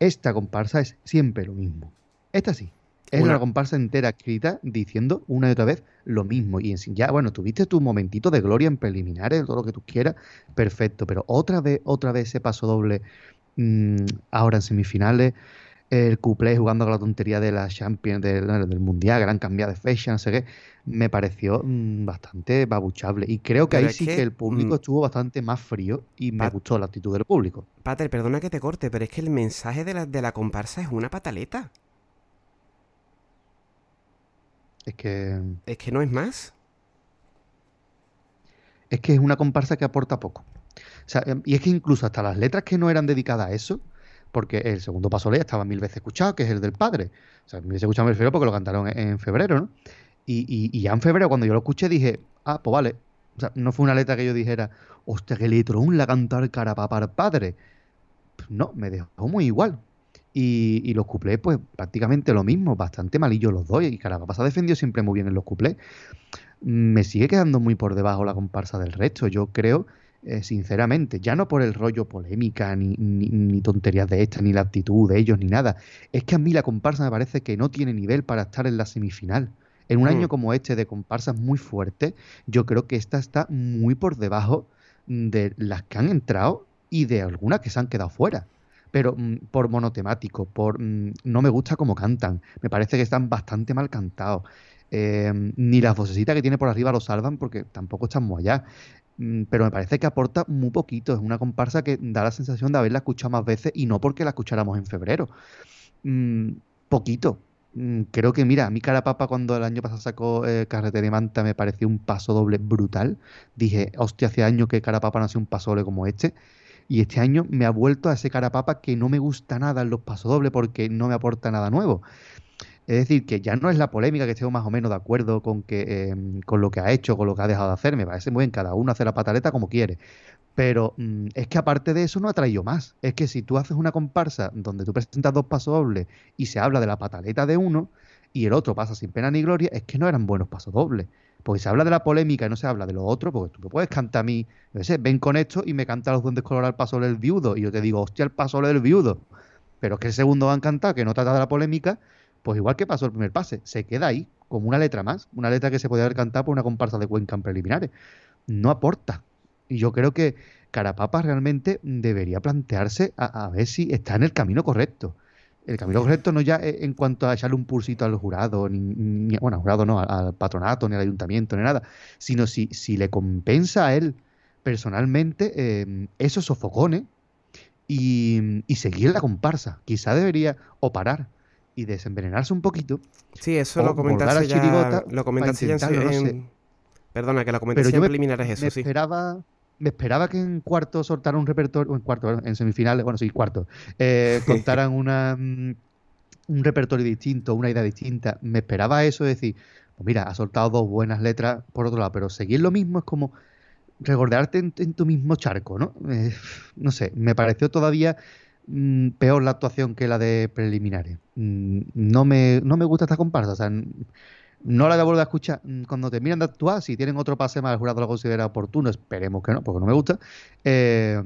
Esta comparsa es siempre lo mismo. Esta sí. Es una, comparsa entera escrita diciendo una y otra vez lo mismo. Y ya, bueno, tuviste tu momentito de gloria en preliminares, todo lo que tú quieras, perfecto. Pero otra vez, otra vez ese paso doble Mm, ahora en semifinales, el cuplé jugando con la tontería de la Champions, del, Mundial, gran cambia de fecha, no sé qué, me pareció mm, bastante babuchable. Y creo que ahí sí que, el público mm, estuvo bastante más frío y me gustó la actitud del público. Pater, perdona que te corte, pero es que el mensaje de la, de la comparsa es una pataleta. Es que... Es que no es más. Es que es una comparsa que aporta poco. Em, y es que incluso hasta las letras que no eran dedicadas a eso, porque el segundo paso ley estaba mil veces escuchado, que es el del padre. O sea, mil veces escuchado en febrero porque lo cantaron en, febrero, ¿no? Y, ya en febrero, cuando yo lo escuché, dije, ah, pues vale. O sea, no fue una letra que yo dijera, hostia, que letrón la cantar carapapa al padre. Pues no, me dejó muy igual. Y, y, los cuplés, pues prácticamente lo mismo, bastante malillo los dos. Y Carapapa se ha defendido siempre muy bien en los cuplés. Me sigue quedando muy por debajo la comparsa del resto. Yo creo eh, sinceramente, ya no por el rollo polémica, ni, ni, tonterías de esta, ni la actitud de ellos, ni nada. Es que a mí la comparsa me parece que no tiene nivel para estar en la semifinal. En un año mm. como este de comparsas muy fuerte, yo creo que esta está muy por debajo de las que han entrado y de algunas que se han quedado fuera. Pero mm, por monotemático, por mm, no me gusta cómo cantan, me parece que están bastante mal cantados. Eh, ni las vocecitas que tiene por arriba lo salvan porque tampoco están muy allá. Mm, pero me parece que aporta muy poquito. Es una comparsa que da la sensación de haberla escuchado más veces y no porque la escucháramos en febrero. Mm, poquito. Mm, creo que, mira, a mi cara papa cuando el año pasado sacó eh, Carretera de Manta me pareció un paso doble brutal. Dije, hostia, hace años que cara papa no hace un paso doble como este. Y este año me ha vuelto a ese cara papa que no me gusta nada en los pasodobles porque no me aporta nada nuevo. Es decir, que ya no es la polémica que estemos más o menos de acuerdo con, que, em, con lo que ha hecho, con lo que ha dejado de hacer. Me parece muy bien, cada uno hace la pataleta como quiere. Pero mm, es que aparte de eso no ha traído más. Es que si tú haces una comparsa donde tú presentas dos pasos dobles y se habla de la pataleta de uno y el otro pasa sin pena ni gloria, es que no eran buenos pasos dobles. Porque se habla de la polémica y no se habla de lo otro, porque tú me puedes cantar a mí, no sé, ven con esto y me canta los duendes color al paso del viudo. Y yo te digo, hostia, el paso del viudo. Pero es que el segundo van a cantar, que no trata de la polémica, pues igual que pasó el primer pase, se queda ahí como una letra más, una letra que se podía haber cantado por una comparsa de Cuenca en preliminares. No aporta. Y yo creo que Carapapa realmente debería plantearse a, ver si está en el camino correcto. el camino correcto no ya en cuanto a echarle un pulsito al jurado, ni, bueno, al jurado no, al, patronato, ni al ayuntamiento, ni nada, sino si, si le compensa a él personalmente eh, esos sofocones y, y, seguir la comparsa. Quizá debería o parar y desenvenenarse un poquito. Sí, eso lo comentaste ya, lo comentaste ya en, Perdona, que lo comentaste en preliminares eso, me sí. Esperaba, me esperaba que en cuarto soltaran un repertorio, en cuarto, en semifinales, bueno, sí, cuarto, eh, contaran una, mm, un repertorio distinto, una idea distinta. Me esperaba eso, decir, pues mira, ha soltado dos buenas letras por otro lado, pero seguir lo mismo es como regordearte en, tu mismo charco, ¿no? Eh, no sé, me pareció todavía mm, peor la actuación que la de preliminares. Mm, no, me, no me gusta esta comparsa, o sea, no la voy a volver a escuchar. Mm, cuando terminan de actuar, si tienen otro pase más, el jurado lo considera oportuno, esperemos que no, porque no me gusta, eh,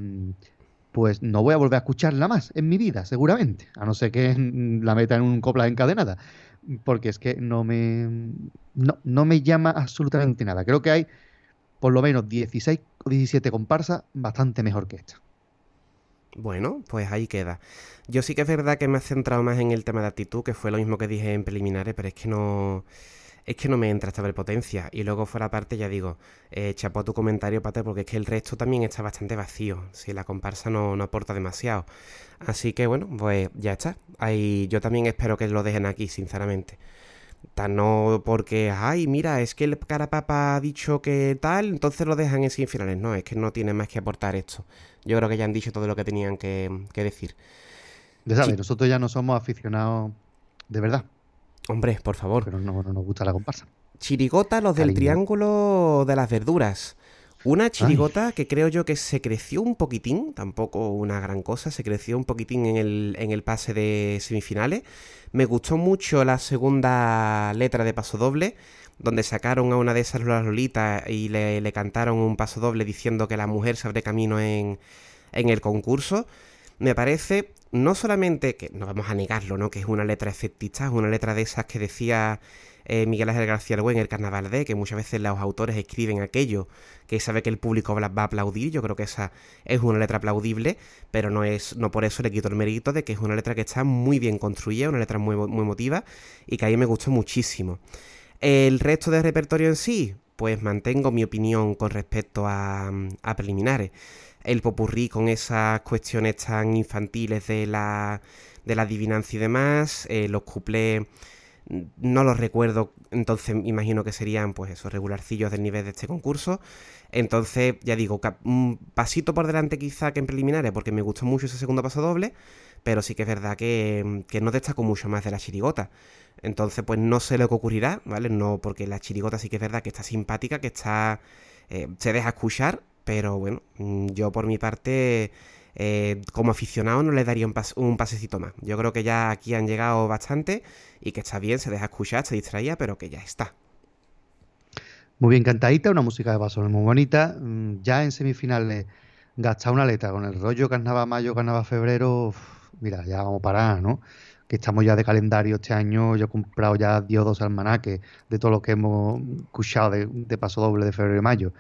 pues no voy a volver a escucharla más en mi vida, seguramente, a no ser que la meta en un copla encadenada, porque es que no me, no, no me llama absolutamente nada. Creo que hay por lo menos 16 o 17 comparsas bastante mejor que esta. Bueno, pues ahí queda. Yo sí que es verdad que me he centrado más en el tema de actitud, que fue lo mismo que dije en preliminares, pero es que no es que no me entra esta potencia. Y luego fuera parte, ya digo, eh, chapó tu comentario, Pate, porque es que el resto también está bastante vacío. Si la comparsa no, no aporta demasiado. Así que bueno, pues ya está. Ahí, yo también espero que lo dejen aquí, sinceramente. Tan no porque, ay, mira, es que el Carapapa ha dicho que tal, entonces lo dejan en semifinales. No, es que no tiene más que aportar esto. Yo creo que ya han dicho todo lo que tenían que, decir. Ya sabes, nosotros ya no somos aficionados de verdad. Hombre, por favor. Pero no, nos gusta la comparsa. Chirigota, los del Triángulo de las Verduras. Una chirigota que creo yo que se creció un poquitín, tampoco una gran cosa, se creció un poquitín en el, en el pase de semifinales. Me gustó mucho la segunda letra de paso doble, donde sacaron a una de esas Lolitas y le, le, cantaron un paso doble diciendo que la mujer se abre camino en, en el concurso. Me parece no solamente que no vamos a negarlo, ¿no? Que es una letra efectista, es una letra de esas que decía eh, Miguel Ángel García Albuén en el Carnaval de, que muchas veces los autores escriben aquello que sabe que el público va a aplaudir. Yo creo que esa es una letra aplaudible, pero no es no por eso le quito el mérito de que es una letra que está muy bien construida, una letra muy, muy emotiva y que a mí me gustó muchísimo. El resto del repertorio en sí, pues mantengo mi opinión con respecto a, a preliminares el popurrí con esas cuestiones tan infantiles de la, de la adivinancia y demás, eh, los cuplés no los recuerdo, entonces imagino que serían pues esos regularcillos del nivel de este concurso. Entonces, ya digo, un pasito por delante quizá que en preliminares, porque me gustó mucho ese segundo paso doble, pero sí que es verdad que, que no destaco mucho más de la chirigota. Entonces, pues no sé lo que ocurrirá, ¿vale? No, porque la chirigota sí que es verdad que está simpática, que está. Eh, se deja escuchar, pero bueno, mm, yo por mi parte, eh, como aficionado, no le daría un, pasecito más. Yo creo que ya aquí han llegado bastante y que está bien, se deja escuchar, se distraía, pero que ya está. Muy bien cantadita, una música de paso muy bonita. Mm, ya en semifinales, gastar una letra con el rollo carnaval mayo, carnaval febrero. mira, ya vamos para, ¿no? Que estamos ya de calendario este año. Yo he comprado ya 10 o 2 almanaques de todo lo que hemos escuchado de, de paso doble de febrero y mayo.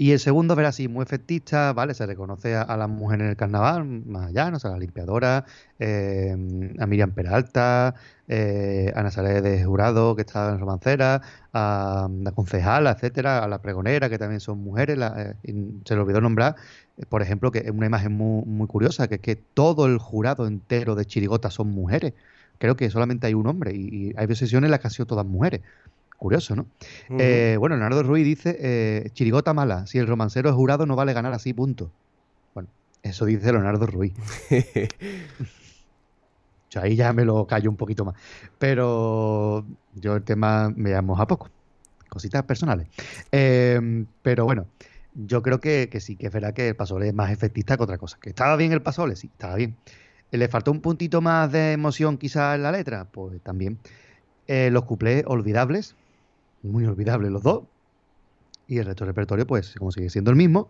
Y el segundo, ver así, muy efectista, ¿vale? Se reconoce a, las mujeres en el carnaval, más allá, ¿no? O sea, la limpiadora, eh, a Miriam Peralta, eh, a Nazaret de Jurado, que está en Romancera, a la concejala, etcétera, a la pregonera, que también son mujeres. Eh, se le olvidó nombrar, por ejemplo, que es una imagen muy, muy curiosa, que es que todo el jurado entero de Chirigota son mujeres. Creo que solamente hay un hombre y, y hay sesiones en las que han sido todas mujeres. Curioso, ¿no? Eh, bueno, Leonardo Ruiz dice, eh, chirigota mala, si el romancero es jurado no vale ganar así, punto. Bueno, eso dice Leonardo Ruiz. yo ahí ya me lo callo un poquito más. Pero yo el tema me llamo a poco. Cositas personales. Em, pero bueno, yo creo que, sí, que es verdad que el pasole es más efectista que otra cosa. ¿Que estaba bien el pasole? Sí, estaba bien. ¿Le faltó un puntito más de emoción quizás en la letra? Pues también. Eh, los cuplés olvidables, muy olvidables los dos. Y el resto del repertorio, pues, como sigue siendo el mismo,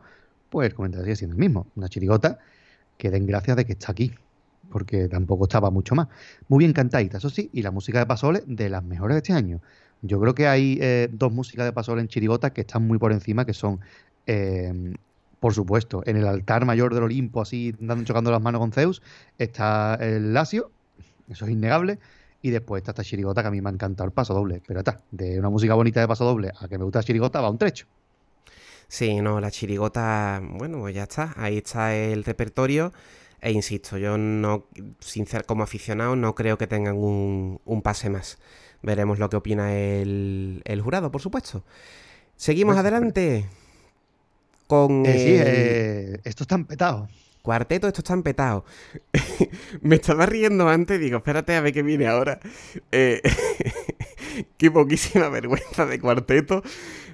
pues el comentario sigue siendo el mismo. Una chirigota que den gracias de que está aquí, porque tampoco estaba mucho más. Muy bien cantadita, eso sí, y la música de Pasole de las mejores de este año. Yo creo que hay eh, dos músicas de Pasole en chirigota que están muy por encima, que son, eh, por supuesto, en el altar mayor del Olimpo, así dando, chocando las manos con Zeus, está el Lacio, eso es innegable. Y después está esta chirigota que a mí me ha encantado el paso doble. Pero está, de una música bonita de paso doble a que me gusta la chirigota va un trecho. Sí, no, la chirigota, bueno, pues ya está. Ahí está el repertorio. E insisto, yo no, sincer, como aficionado, no creo que tengan un, un pase más. Veremos lo que opina el, el jurado, por supuesto. Seguimos Pues, adelante con Eh, sí, el eh, esto está empetado. Cuarteto. Esto está empetado. Me estaba riendo antes digo, espérate a ver qué viene ahora. Eh, qué poquísima vergüenza de cuarteto.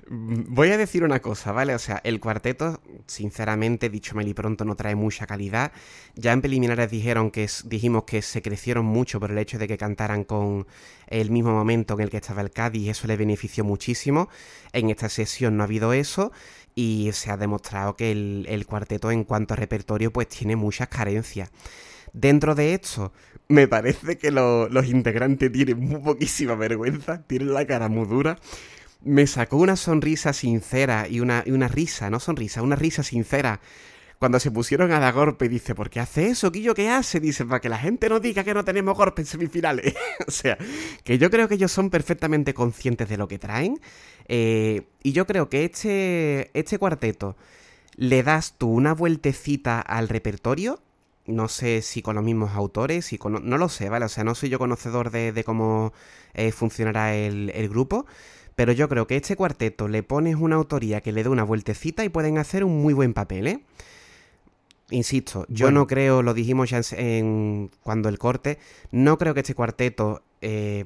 Mm, Voy a decir una cosa, ¿vale? O sea, el cuarteto, sinceramente, dicho mal y pronto, no trae mucha calidad. Ya en preliminares dijeron que dijimos que se crecieron mucho por el hecho de que cantaran con el mismo momento en el que estaba el Cádiz eso le benefició muchísimo. En esta sesión no ha habido eso y se ha demostrado que el, cuarteto en cuanto a repertorio pues tiene muchas carencias. Dentro de esto, me parece que lo- los integrantes tienen muy poquísima vergüenza, tienen la cara muy dura. Me sacó una sonrisa sincera y una, y una risa, no sonrisa, una risa sincera. Cuando se pusieron a dar golpe, dice, ¿por qué hace eso? ¿Quillo qué hace? Dice, para que la gente no diga que no tenemos golpe en semifinales. o sea, que yo creo que ellos son perfectamente conscientes de lo que traen. eh, y yo creo que este, este cuarteto le das tú una vueltecita al repertorio. No sé si con los mismos autores, si con, no lo sé, ¿vale? O sea, no soy yo conocedor de, de cómo eh, funcionará el, el grupo. Pero yo creo que este cuarteto le pones una autoría que le dé una vueltecita y pueden hacer un muy buen papel, ¿eh? Insisto, yo Bueno. no creo, lo dijimos ya en, cuando el corte, no creo que este cuarteto eh,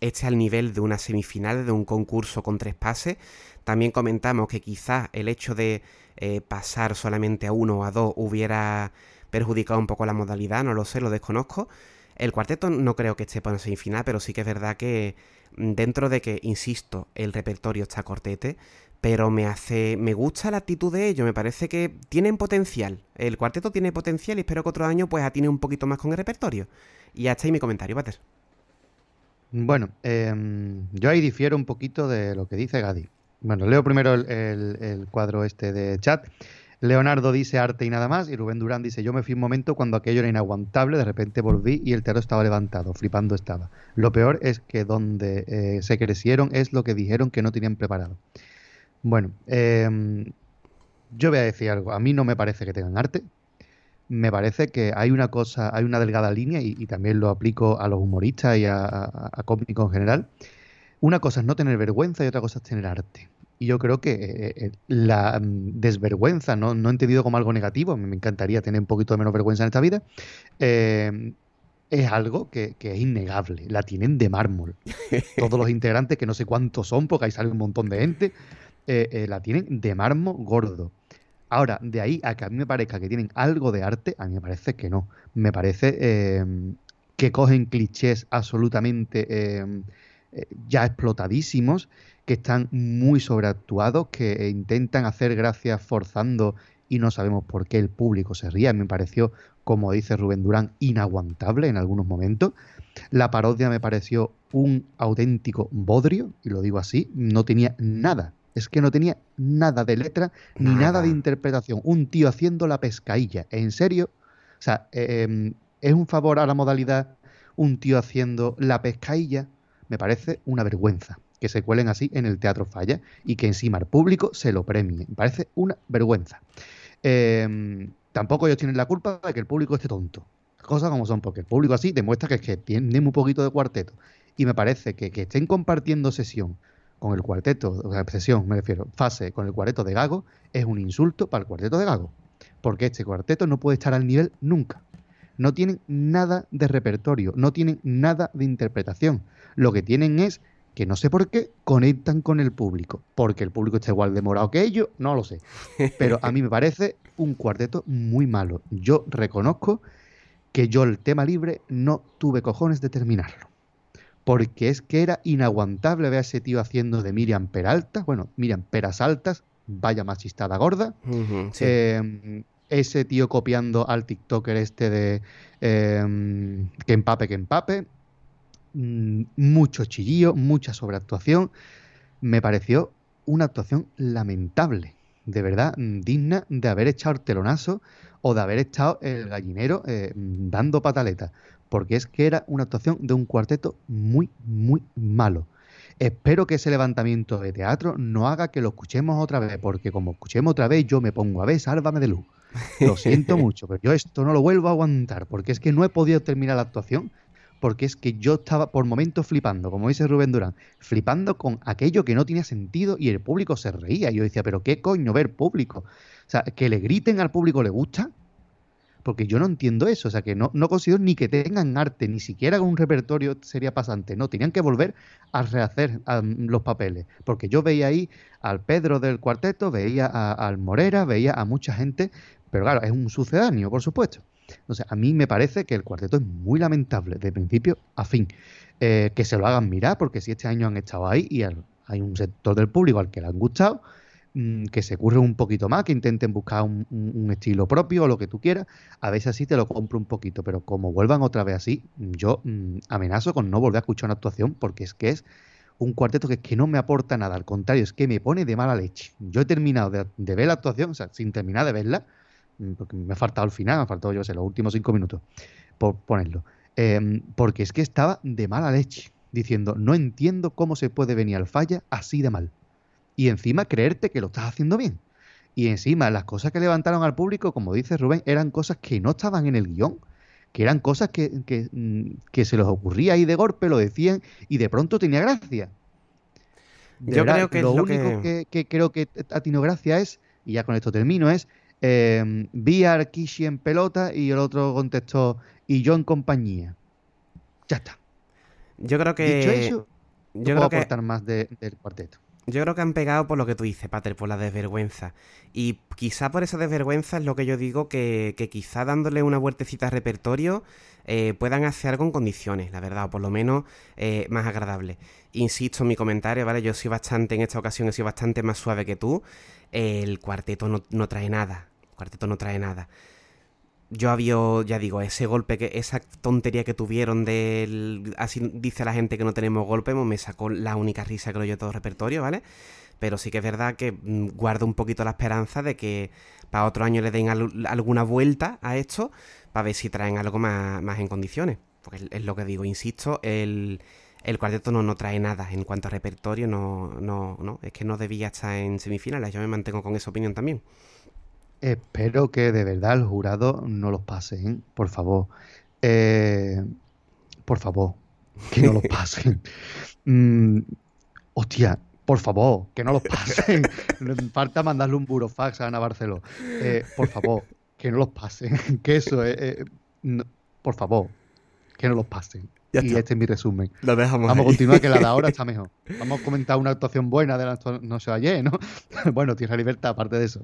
esté al nivel de una semifinal, de un concurso con tres pases. También comentamos que quizás el hecho de eh, pasar solamente a uno o a dos hubiera perjudicado un poco la modalidad, no lo sé, lo desconozco. El cuarteto no creo que esté para semifinal, pero sí que es verdad que dentro de que, insisto, el repertorio está cortete, pero me hace, me gusta la actitud de ellos, me parece que tienen potencial. El cuarteto tiene potencial y espero que otro año pues atine un poquito más con el repertorio. Y hasta ahí mi comentario, Bater. Bueno, em, yo ahí difiero un poquito de lo que dice Gadi. Bueno, leo primero el cuadro este de chat. Leonardo dice arte y nada más. Y Rubén Durán dice: Yo me fui un momento cuando aquello era inaguantable. De repente volví y el teatro estaba levantado. Flipando estaba. Lo peor es que donde eh, se crecieron es lo que dijeron que no tenían preparado. Bueno, em, yo voy a decir algo. A mí no me parece que tengan arte. Me parece que hay una cosa, hay una delgada línea, y, también lo aplico a los humoristas y a, a- a cómicos en general. Una cosa es no tener vergüenza y otra cosa es tener arte. Y yo creo que eh, eh, la mm, desvergüenza, no, no entendido como algo negativo, me encantaría tener un poquito de menos vergüenza en esta vida, eh, es algo que, que es innegable. La tienen de mármol. Todos los integrantes, que no sé cuántos son, porque ahí sale un montón de gente, eh, la tienen de mármol gordo. Ahora, de ahí a que a mí me parezca que tienen algo de arte, a mí me parece que no. Me parece que cogen clichés absolutamente ya explotadísimos, que están muy sobreactuados, que eh, intentan hacer gracias forzando y no sabemos por qué el público se ríe. Me pareció, como dice Rubén Durán, inaguantable en algunos momentos. La parodia me pareció un auténtico bodrio, y lo digo así, no tenía nada. Es que no tenía nada de letra ni nada, Nada. de interpretación. Un tío haciendo la pescailla. ¿En serio? O sea, eh, es un favor a la modalidad un tío haciendo la pescailla. Me parece una vergüenza que se cuelen así en el Teatro Falla y que encima el público se lo premie. Me parece una vergüenza. Eh, tampoco ellos tienen la culpa de que el público esté tonto. Cosas como son, porque el público así demuestra que es que tiene muy poquito de cuarteto. Y me parece que, que estén compartiendo sesión con el cuarteto, o sea, sesión me refiero, fase con el cuarteto de Gago, es un insulto para el cuarteto de Gago. Porque este cuarteto no puede estar al nivel nunca. No tienen nada de repertorio, no tienen nada de interpretación. Lo que tienen es que no sé por qué conectan con el público. Porque el público está igual de morado que ellos, no lo sé. Pero a mí me parece un cuarteto muy malo. Yo reconozco que yo el tema libre no tuve cojones de terminarlo. Porque es que era inaguantable ver a ese tío haciendo de Miriam Peralta, bueno, Miriam Peras Altas, vaya machistada gorda. Sí. Eh, ese tío copiando al TikToker este de eh, que empape, que empape. Mm, mucho chillillo, mucha sobreactuación. Me pareció una actuación lamentable. De verdad, mm, digna de haber echado el telonazo o de haber estado el gallinero eh, dando pataletas. porque es que era una actuación de un cuarteto muy, muy malo. Espero que ese levantamiento de teatro no haga que lo escuchemos otra vez, porque como escuchemos otra vez, yo me pongo a ver, sálvame de luz. Lo siento mucho, pero yo esto no lo vuelvo a aguantar, porque es que no he podido terminar la actuación, porque es que yo estaba por momentos flipando, como dice Rubén Durán, flipando con aquello que no tenía sentido y el público se reía. Yo decía, pero qué coño ver público. O sea, que le griten al público le gusta, porque yo no entiendo eso, o sea que no, no considero ni que tengan arte, ni siquiera con un repertorio sería pasante, no, tenían que volver a rehacer los papeles, porque yo veía ahí al Pedro del cuarteto, veía al Morera, veía a mucha gente, pero claro, es un sucedáneo, por supuesto. Entonces, a mí me parece que el cuarteto es muy lamentable, de principio a fin. Eh, que se lo hagan mirar, porque si este año han estado ahí y hay un sector del público al que le han gustado, Mm, que se curre un poquito más, que intenten buscar un, estilo propio o lo que tú quieras, a veces así te lo compro un poquito, pero como vuelvan otra vez así, yo mm, amenazo con no volver a escuchar una actuación porque es que es un cuarteto que, que no me aporta nada, al contrario, es que me pone de mala leche. Yo he terminado de, ver la actuación, o sea, sin terminar de verla, porque me ha faltado el final, me ha faltado, yo sé, los últimos cinco minutos por ponerlo, em, porque es que estaba de mala leche, diciendo, no entiendo cómo se puede venir al falla así de mal y encima creerte que lo estás haciendo bien. Y encima las cosas que levantaron al público, como dice Rubén, eran cosas que no estaban en el guion, que eran cosas que, que, mm, se les ocurría ahí de golpe, lo decían y de pronto tenía gracia. Yo creo que lo, único que... creo que ha tenido gracia es, y ya con esto termino, es eh, vi a Kishi en pelota y el otro contestó, y yo en compañía. Ya está. Yo creo que... Dicho eso, yo creo puedo aportar más del cuarteto. Yo creo que han pegado por lo que tú dices, Pater, por la desvergüenza. Y quizá por esa desvergüenza es lo que yo digo que, quizá dándole una vueltecita al repertorio eh, puedan hacer algo en condiciones, la verdad, o por lo menos eh, más agradable. Insisto en mi comentario, ¿vale? Yo soy bastante, en esta ocasión he sido bastante más suave que tú. el cuarteto no, no trae nada. Cuarteto no trae nada yo había, ya digo, ese golpe, que esa tontería que tuvieron del... Así dice la gente que no tenemos golpe, pues me sacó la única risa lo yo todo el repertorio, ¿vale? Pero sí que es verdad que mm, guardo un poquito la esperanza de que para otro año le den alguna vuelta a esto para ver si traen algo más, más en condiciones. Porque es lo que digo, insisto, el, el cuarteto no, no trae nada en cuanto a repertorio, no, no, no, es que no debía estar en semifinales, yo me mantengo con esa opinión también. Espero que de verdad el jurado no los pasen, ¿eh? por favor. Eh, por favor, que no los pasen. Mm, hostia, por favor, que no los pasen. Falta mandarle un burofax a Ana Barceló. Eh, por favor, que no los pasen. Que eso es. por favor, que no los pasen. y este es mi resumen. Lo dejamos Vamos a continuar, que la de ahora está mejor. Vamos a comentar una actuación buena de la no se ayer, ¿no? bueno, Tierra Libertad, aparte de eso.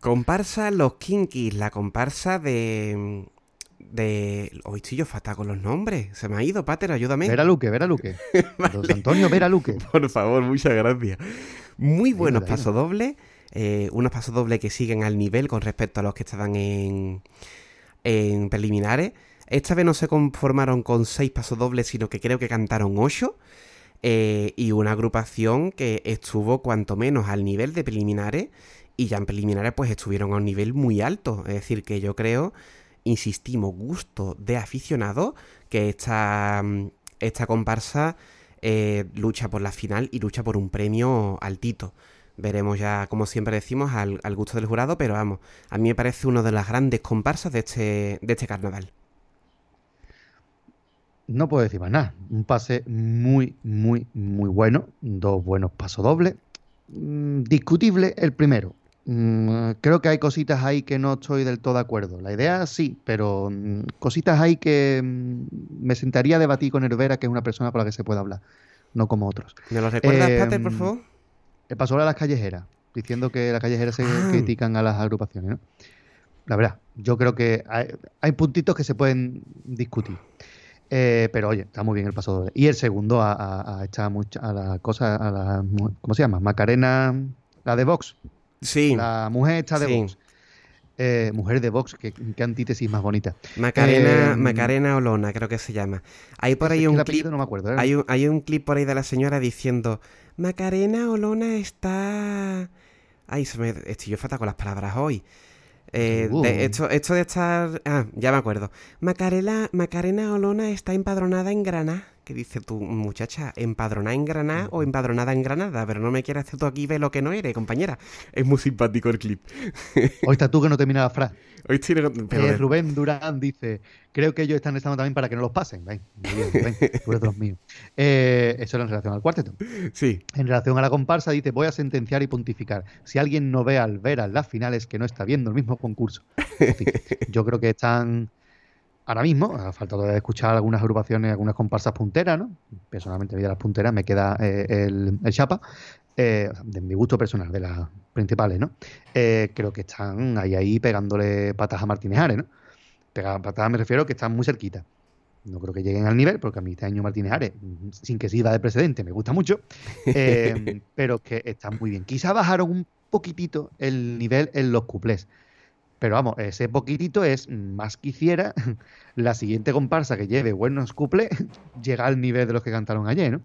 Comparsa Los Kinkis, la comparsa de. de. Hoy estoy yo fatal con los nombres. Se me ha ido, Pater, ayúdame. Vera Luque, Vera Luque. Antonio Vera Luque. Por favor, muchas gracias. Muy buenos pasodobles. Eh, unos pasodobles que siguen al nivel con respecto a los que estaban en. en preliminares. Esta vez no se conformaron con seis pasodobles, sino que creo que cantaron ocho. Eh, y una agrupación que estuvo cuanto menos al nivel de preliminares y ya en preliminares pues estuvieron a un nivel muy alto. Es decir, que yo creo, insistimos, gusto de aficionado, que esta, mm, esta comparsa eh, lucha por la final y lucha por un premio altito. Veremos ya, como siempre decimos, al, gusto del jurado, pero vamos, a mí me parece una de las grandes comparsas de este, de este carnaval. No puedo decir más nada. Un pase muy, muy, muy bueno. Dos buenos pasos dobles. Mm, discutible el primero. Mm, creo que hay cositas ahí que no estoy del todo de acuerdo. La idea sí, pero mm, cositas ahí que mm, me sentaría a debatir con Hervera, que es una persona con la que se puede hablar, no como otros. ¿Me lo recuerdas, Pater, por em, favor? El paso a las callejeras, diciendo que las callejeras se ah. critican a las agrupaciones. ¿no? La verdad, yo creo que hay, puntitos que se pueden discutir. Eh, pero oye, está muy bien el paso doble. Y el segundo a, a, a, a la cosa, a la, ¿cómo se llama? Macarena, la de Vox. Sí. La mujer está de Vox. Eh, mujer de Vox, qué, antítesis más bonita. Macarena, eh, Macarena Olona, creo que se llama. Hay por ahí un clip. No me acuerdo, hay, un, hay un clip por ahí de la señora diciendo: Macarena Olona está. Ay, se me, estoy yo fatal con las palabras hoy. Eh, Uh. de- esto, esto de estar. Ah, ya me acuerdo. Macarela, Macarena Olona está empadronada en Granada. ¿Qué dice tú, muchacha? ¿Empadronada en Granada o empadronada en Granada? Pero no me quieras hacer tú aquí ver lo que no eres, compañera. Es muy simpático el clip. Hoy estás tú que no termina la frase. Hoy pero Eh, Rubén Durán dice, creo que ellos están estando también para que no los pasen. Ven, bien, de los míos. Eh, eso era en relación al cuarteto. Sí. En relación a la comparsa, dice, voy a sentenciar y pontificar. Si alguien no ve al ver a las finales, que no está viendo el mismo concurso. En fin, yo creo que están ahora mismo, ha faltado de escuchar algunas agrupaciones, algunas comparsas punteras, ¿no? Personalmente, a mí de las punteras me queda eh, el, el chapa, eh, de mi gusto personal, de las principales, ¿no? Eh, creo que están ahí, ahí pegándole patas a Martínez Ares, ¿no? Pega- patas me refiero que están muy cerquita. No creo que lleguen al nivel, porque a mí este año Martínez Ares, sin que sirva de precedente, me gusta mucho, pero que están muy bien. Quizá bajaron un poquitito el nivel en los cuplés. Pero vamos, ese poquitito es más quisiera la siguiente comparsa que lleve buenos cuplés llega al nivel de los que cantaron ayer, ¿no?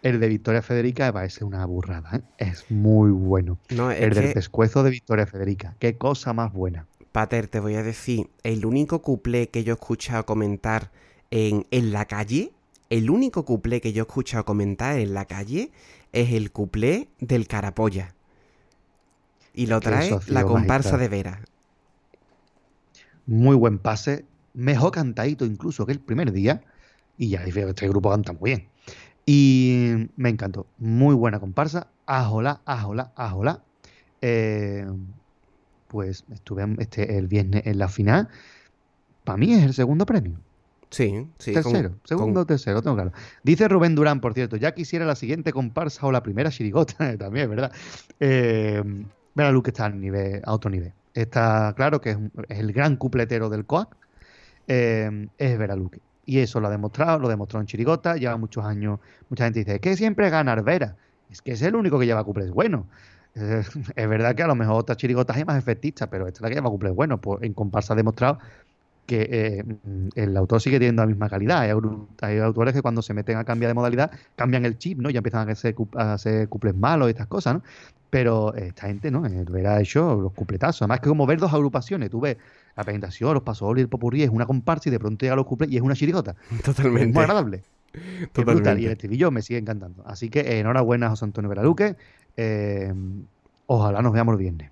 El de Victoria Federica va a ser una burrada, ¿eh? Es muy bueno. No, es El del pescuezo de Victoria Federica. Qué cosa más buena. Pater, te voy a decir, el único cuplé que yo he escuchado comentar en, en la calle, el único cuplé que yo he escuchado comentar en la calle es el cuplé del carapolla. Y lo trae la comparsa de Vera. Muy buen pase. Mejor cantadito incluso que el primer día. Y ya dije, este grupo canta muy bien. Y me encantó. Muy buena comparsa. Ajola, ajola, ajola. Eh, pues estuve este, el viernes en la final. Para mí es el segundo premio. Sí, sí. con- tercero, con- segundo o tercero, tengo claro. Dice Rubén Durán, por cierto, ya quisiera la siguiente comparsa o la primera chirigota, también, ¿verdad? Eh, Vera Luque está al nivel, a otro nivel. Está claro que es, el gran cupletero del COAC, eh, es Vera Luque. Y eso lo ha demostrado, lo demostró en Chirigota, lleva muchos años, mucha gente dice, es que siempre gana Vera, es que es el único que lleva cuplés buenos. Eh, es verdad que a lo mejor otras chirigotas hay más efectistas, pero esta es la que lleva cuplés buenos, pues en comparsa ha demostrado que eh, mm, el autor sigue teniendo la misma calidad. Hay, autores que cuando se meten a cambiar de modalidad cambian el chip, ¿no? Ya empiezan a hacer, a hacer cuples malos y estas cosas, ¿no? Pero esta gente, ¿no? Vera ha hecho los cupletazos. Además que como ver dos agrupaciones, tú ves la presentación, los pasos y el popurrí es una comparsa y de pronto llega los cuples y es una chirigota. Es Totalmente. muy agradable. Es brutal. Y Totalmente. el estribillo me sigue encantando. Así que eh, enhorabuena José Antonio Veraluque. Eh, ojalá nos veamos el viernes.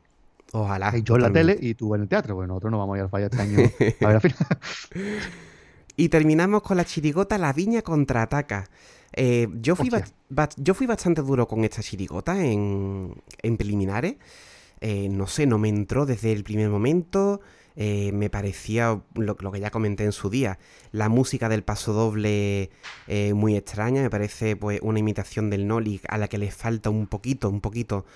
Ojalá. Y yo en la tele y tú en el teatro. Bueno, nosotros no vamos a ir al falla este año a ver la final. Y terminamos con la chirigota La Viña contraataca. Eh, yo, fui yo bastante duro con esta chirigota en, en preliminares. Eh, no sé, no me entró desde el primer momento. Eh, me parecía lo, lo que ya comenté en su día. La música del paso doble eh, muy extraña. Me parece pues una imitación del Noli a la que le falta un poquito, un poquito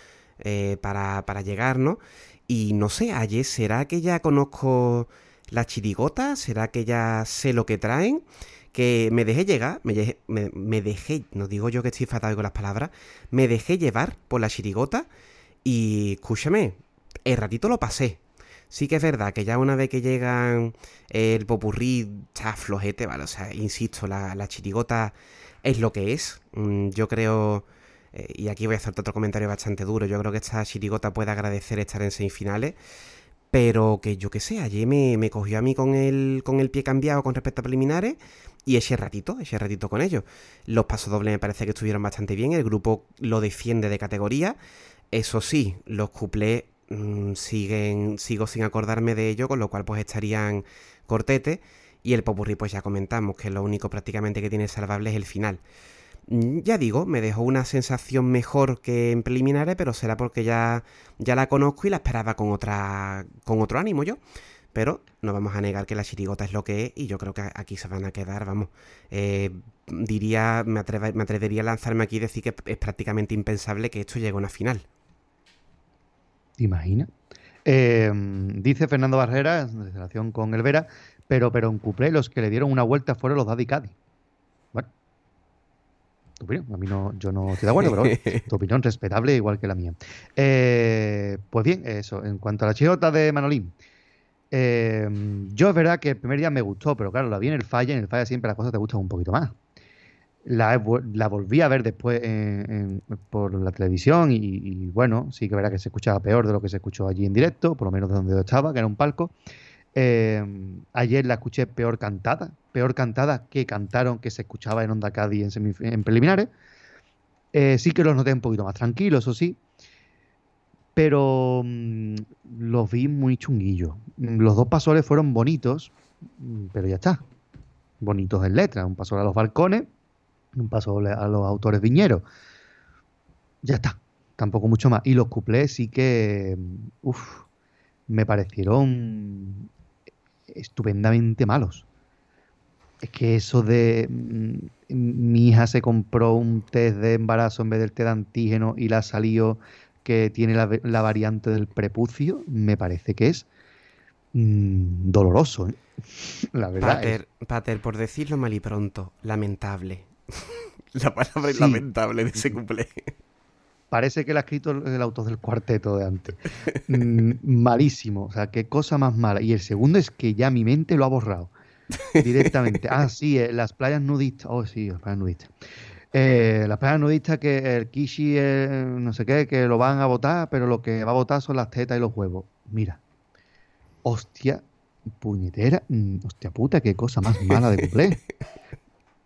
eh, para, para llegar, ¿no? Y no sé, ayer, ¿será que ya conozco la chirigota? ¿Será que ya sé lo que traen? Que me dejé llegar, me, dejé- me- dejé, no digo yo que estoy fatal con las palabras, me dejé llevar por la chirigota y escúchame, el ratito lo pasé. Sí que es verdad que ya una vez que llegan eh, el popurrí, está flojete, ¿vale? O sea, insisto, la, la chirigota es lo que es. Mm, Yo creo, eh, y aquí voy a hacerte otro comentario bastante duro, yo creo que esta chirigota puede agradecer estar en semifinales, pero que yo que sé, ayer me, me cogió a mí con el, con el pie cambiado con respecto a preliminares y ese ratito, ese ratito con ellos. Los pasodobles me parece que estuvieron bastante bien, el grupo lo defiende de categoría. Eso sí, los cuplés mm, siguen, sigo sin acordarme de ello, con lo cual pues estarían cortete. Y el popurrí pues ya comentamos que lo único prácticamente que tiene salvable es el final. Mm, Ya digo, me dejó una sensación mejor que en preliminares, pero será porque ya, ya la conozco y la esperaba con otra con otro ánimo yo. Pero no vamos a negar que la chirigota es lo que es y yo creo que aquí se van a quedar, vamos. Eh, diría, me, me atrevería a lanzarme aquí y decir que es prácticamente impensable que esto llegue a una final. ¿Te imaginas? Eh, dice Fernando Barrera, en relación con el Vera, pero, pero en Cuplé los que le dieron una vuelta fueron los Daddy Caddy. Tu opinión. A mí no, yo no estoy de acuerdo, pero bueno, tu opinión respetable igual que la mía. Eh, pues bien, eso, en cuanto a la chirigota de Manolín. eh, yo es verdad que el primer día me gustó, pero claro, la vi en el falla, en el falla siempre las cosas te gustan un poquito más. La, la volví a ver después en- en- por la televisión y, y, bueno, sí que verá que se escuchaba peor de lo que se escuchó allí en directo, por lo menos de donde yo estaba, que era un palco. Eh, ayer la escuché peor cantada, peor cantada que cantaron que se escuchaba en Onda Cádiz en, en preliminares. Eh, sí que los noté un poquito más tranquilos, eso sí, pero mm, los vi muy chunguillos. Mm, Los dos pasoles fueron bonitos, mm, pero ya está. Bonitos en letra, un paso a los balcones, un paso a los autores viñeros. Ya está, tampoco mucho más. Y los cuplés sí que, uff, me parecieron estupendamente malos. Es que eso de mm, mi hija se compró un test de embarazo en vez del test de antígeno y la ha salido que tiene la, la variante del prepucio, me parece que es mm, doloroso, ¿eh? La verdad. es- Pater, Pater, por decirlo mal y pronto, lamentable. La palabra es Sí. lamentable de ese cumple. Parece que lo ha escrito el autor del cuarteto de antes. Mm, malísimo. O sea, qué cosa más mala. Y el segundo es que ya mi mente lo ha borrado. Directamente. Ah, sí, eh, las playas nudistas. Oh, sí, las playas nudistas. Eh, las playas nudistas que el Kishi, eh, no sé qué, que lo van a votar, pero lo que va a votar son las tetas y los huevos. Mira. Hostia, puñetera. mm, hostia puta, qué cosa más mala de cuplé.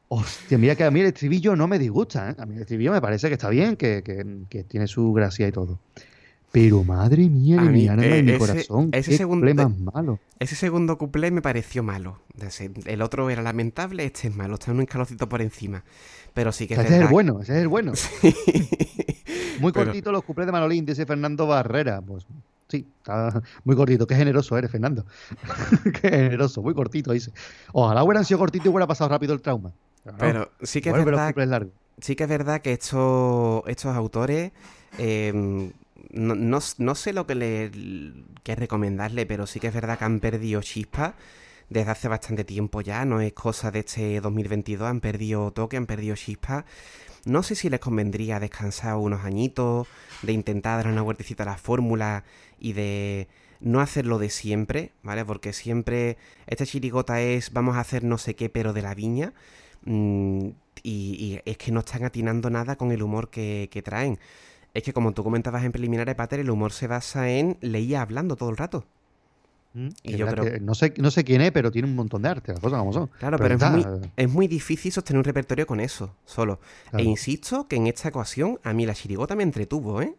Hostia, mira que a mí el estribillo no me disgusta, ¿eh? A mí el estribillo me parece que está bien, que, que- que tiene su gracia y todo. Pero madre mía, de mí, mi alma eh, y mi corazón, ese qué segundo- más malo. Ese segundo cuplé me pareció malo. El otro era lamentable, este es malo. Está un escalocito por encima. Pero sí que es Ese es el bueno, ese es el bueno. Muy Pero- cortito los cuplés de Manolín, dice Fernando Barrera. Pues sí, está muy cortito. Qué generoso eres, Fernando. Qué generoso, muy cortito, dice. Ojalá hubieran sido cortitos y hubiera pasado rápido el trauma. Pero, sí que es verdad. Sí que es verdad que estos, estos autores, eh, no, no- no sé lo que le que recomendarle, pero sí que es verdad que han perdido chispa desde hace bastante tiempo ya, no es cosa de este 2022, han perdido toque, han perdido chispa. No sé si les convendría descansar unos añitos, de intentar dar una vueltecita a la fórmula y de no hacerlo de siempre, ¿vale? Porque siempre esta chirigota es vamos a hacer no sé qué, pero de la viña. Mm, y, y es que no están atinando nada con el humor que, que traen. Es que como tú comentabas en preliminares, Pater, el humor se basa en leía hablando todo el rato. Mm, y yo creo- que no, sé, no sé quién es, pero tiene un montón de arte, las cosas como son. Claro, pero, ya es, muy, está, es muy difícil sostener un repertorio con eso, solo. claro. E insisto que en esta ocasión a mí la chirigota me entretuvo, ¿eh?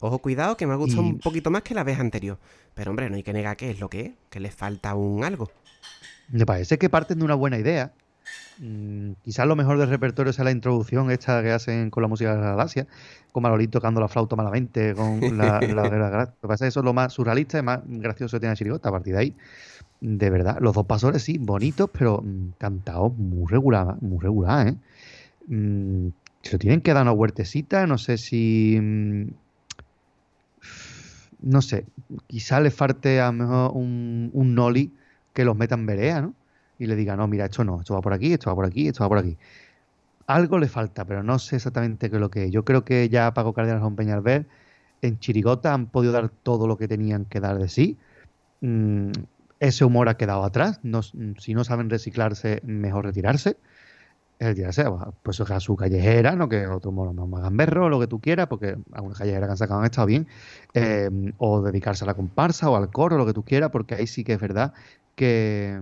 Ojo, cuidado, que me ha gustado Y- un poquito más que la vez anterior. Pero hombre, no hay que negar que es lo que es, que le falta un algo. Me parece que parten de una buena idea. Mm, quizás lo mejor del repertorio sea la introducción esta que hacen con la música de la galaxia, con Manolín tocando la flauta malamente, con la, la. Lo que pasa es que eso es lo más surrealista y más gracioso que tiene la chirigota. A partir de ahí, de verdad, los dos pasores sí, bonitos, pero mm, cantados muy regular, muy regular, ¿eh? Mm, se tienen que dar una huertecita, no sé si... no sé, quizá le falte a lo mejor un, un noli que los meta en verea, ¿no? Y le diga, no, mira, esto no, esto va por aquí, esto va por aquí, esto va por aquí. Algo le falta, pero no sé exactamente qué es lo que es. Yo creo que ya Paco Cárdenas Juan Peñalver en Chirigota han podido dar todo lo que tenían que dar de sí. Mm, ese humor ha quedado atrás. No- si no saben reciclarse, mejor retirarse. Retirarse, pues a su callejera, no que otro humor más gamberro, lo que tú quieras, porque algunas callejeras que han sacado han estado bien. Eh, o dedicarse a la comparsa o al coro, lo que tú quieras, porque ahí sí que es verdad que,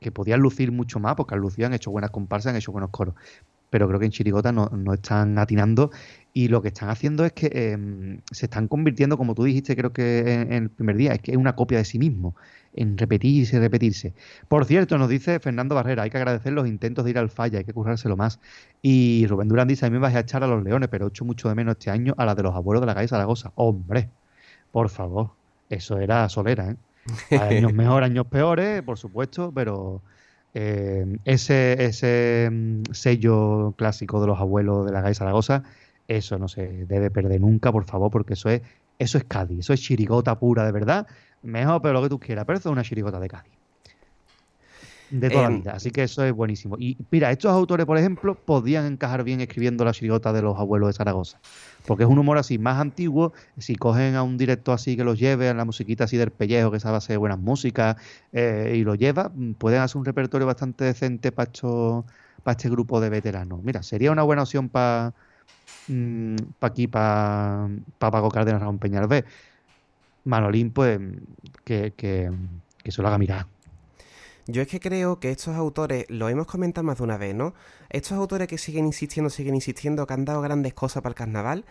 que podían lucir mucho más, porque han lucido, han hecho buenas comparsas, han hecho buenos coros. Pero creo que en Chirigota no, no están atinando y lo que están haciendo es que eh, se están convirtiendo, como tú dijiste, creo que en, en el primer día, es que es una copia de sí mismo, en repetirse repetirse. Por cierto, nos dice Fernando Barrera, hay que agradecer los intentos de ir al falla, hay que currárselo más. Y Rubén Durán dice, a mí me vas a echar a los leones, pero echo mucho de menos este año a la de los abuelos de la calle Zaragoza. Hombre, por favor, eso era solera, ¿eh? Años mejores, años peores, por supuesto, pero eh, ese, ese mm, sello clásico de los abuelos de la calle Zaragoza, eso no se debe perder nunca, por favor, porque eso es, eso es Cádiz, eso es chirigota pura, de verdad. Mejor, pero lo que tú quieras, pero es una chirigota de Cádiz. De toda la Em, vida, así que eso es buenísimo. Y mira, estos autores, por ejemplo, podían encajar bien escribiendo la chirigota de los abuelos de Zaragoza. Porque es un humor así más antiguo. Si cogen a un directo así que los lleve, a la musiquita así del pellejo, que sabe hacer buenas músicas, eh, y lo lleva, mm, pueden hacer un repertorio bastante decente para para este grupo de veteranos. Mira, sería una buena opción para aquí, para Paco Cárdenas Ramón Peñalver. Manolín, pues, que, que, que se lo haga mirar. Yo es que creo que estos autores, lo hemos comentado más de una vez, ¿no? Estos autores que siguen insistiendo, siguen insistiendo, que han dado grandes cosas para el carnaval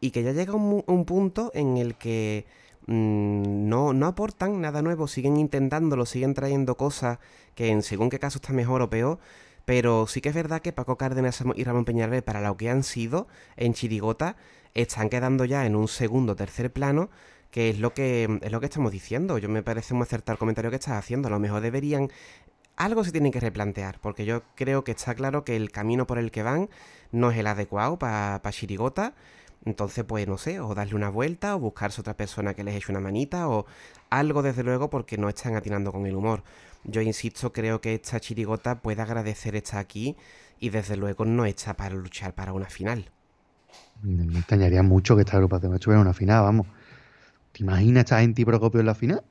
y que ya llega un, un punto en el que mm, no, no aportan nada nuevo, siguen intentándolo, siguen trayendo cosas que en según qué caso está mejor o peor, pero sí que es verdad que Paco Cárdenas y Ramón Peñalver, para lo que han sido en Chirigota, están quedando ya en un segundo tercer plano que es lo que es lo que estamos diciendo. Yo me parece muy acertado el comentario que estás haciendo. A lo mejor deberían algo se tienen que replantear, porque yo creo que está claro que el camino por el que van no es el adecuado para pa Chirigota. Entonces, pues no sé, o darle una vuelta, o buscarse otra persona que les eche una manita, o algo desde luego, porque no están atinando con el humor. Yo insisto, creo que esta chirigota puede agradecer estar aquí y desde luego no está para luchar para una final. Me extrañaría mucho que esta agrupación estuviera en una final, vamos. ¿Te imaginas esta gente y Procopio en la final?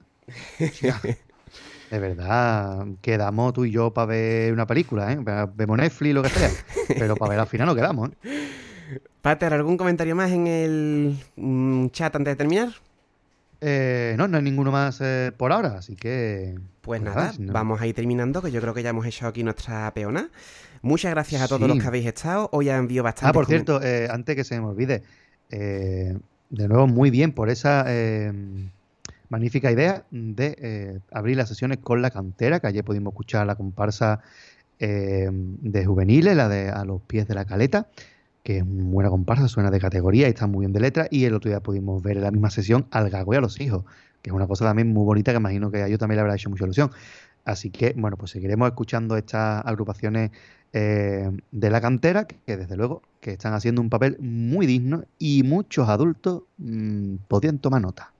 de verdad, quedamos tú y yo para ver una película, ¿eh? Vemos Netflix, lo que sea. Pero para ver la final no quedamos, ¿eh? Pater, ¿algún comentario más en el mm, chat antes de terminar? Eh, no, no hay ninguno más eh, por ahora, así que... Pues nada, no. vamos a ir terminando, que yo creo que ya hemos hecho aquí nuestra peona. Muchas gracias a todos sí. los que habéis estado. Hoy ha enviado bastante. Ah, por cierto, eh, antes que se me olvide, eh, de nuevo, muy bien por esa eh, magnífica idea de eh, abrir las sesiones con la cantera, que ayer pudimos escuchar la comparsa eh, de juveniles, la de A los pies de la caleta, que es una buena comparsa, suena de categoría y está muy bien de letra. Y el otro día pudimos ver en la misma sesión al gago y a los hijos, que es una cosa también muy bonita que imagino que a ellos también le habrá hecho mucha ilusión. Así que, bueno, pues seguiremos escuchando estas agrupaciones eh, de la cantera, que, desde luego que están haciendo un papel muy digno y muchos adultos mmm, podían tomar nota.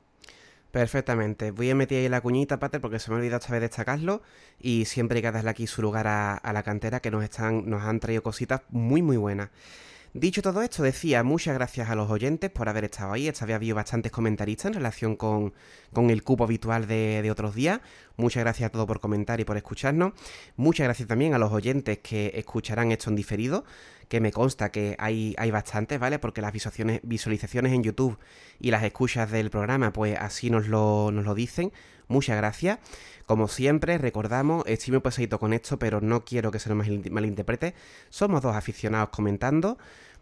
Perfectamente. Voy a meter ahí la cuñita, Pater, porque se me ha olvidado esta vez destacarlo. Y siempre hay que darle aquí su lugar a, a la cantera, que nos, están, nos han traído cositas muy, muy buenas. Dicho todo esto, decía muchas gracias a los oyentes por haber estado ahí. Esta vez ha habido bastantes comentaristas en relación con, con el cupo habitual de, de, otros días. Muchas gracias a todos por comentar y por escucharnos. Muchas gracias también a los oyentes que escucharán esto en diferido, que me consta que hay, hay bastantes, ¿vale? Porque las visualizaciones, visualizaciones en YouTube y las escuchas del programa, pues así nos lo, nos lo dicen. Muchas gracias. Como siempre, recordamos, estoy muy pesadito con esto, pero no quiero que se nos malinterprete. Somos dos aficionados comentando.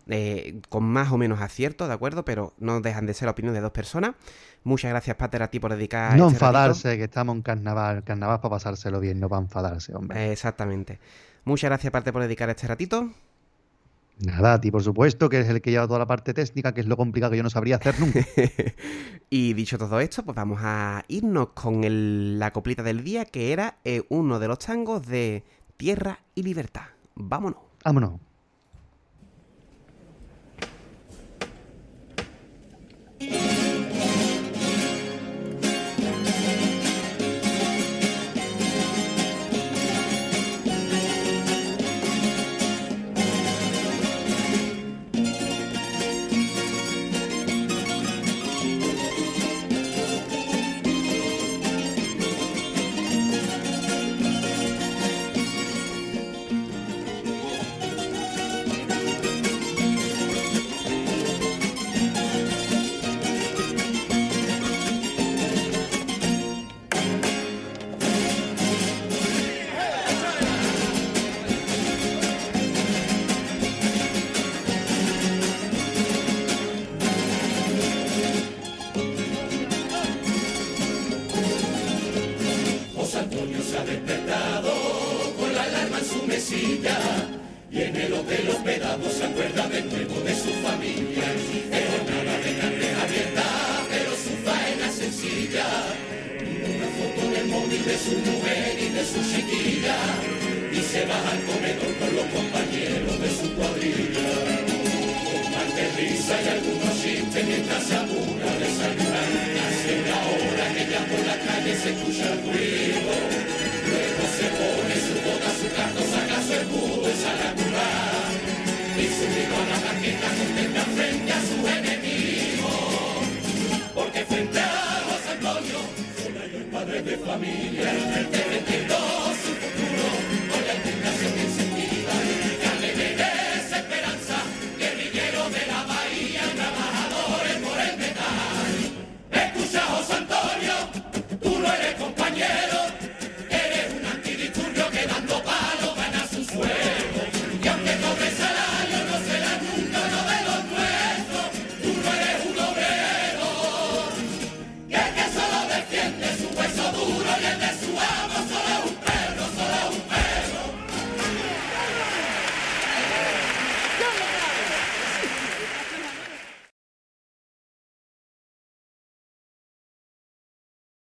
Eh, con más o menos acierto, ¿de acuerdo? Pero no dejan de ser la opinión de dos personas. Muchas gracias, Pater, a ti por dedicar. No este enfadarse, ratito. que estamos en carnaval. Carnaval para pasárselo bien, no para enfadarse, hombre. Eh, exactamente. Muchas gracias, Pater, por dedicar este ratito. Nada, a ti por supuesto, que es el que lleva toda la parte técnica, que es lo complicado que yo no sabría hacer nunca. y dicho todo esto, pues vamos a irnos con el, la coplita del día, que era eh, uno de los tangos de Tierra y Libertad. Vámonos. Vámonos.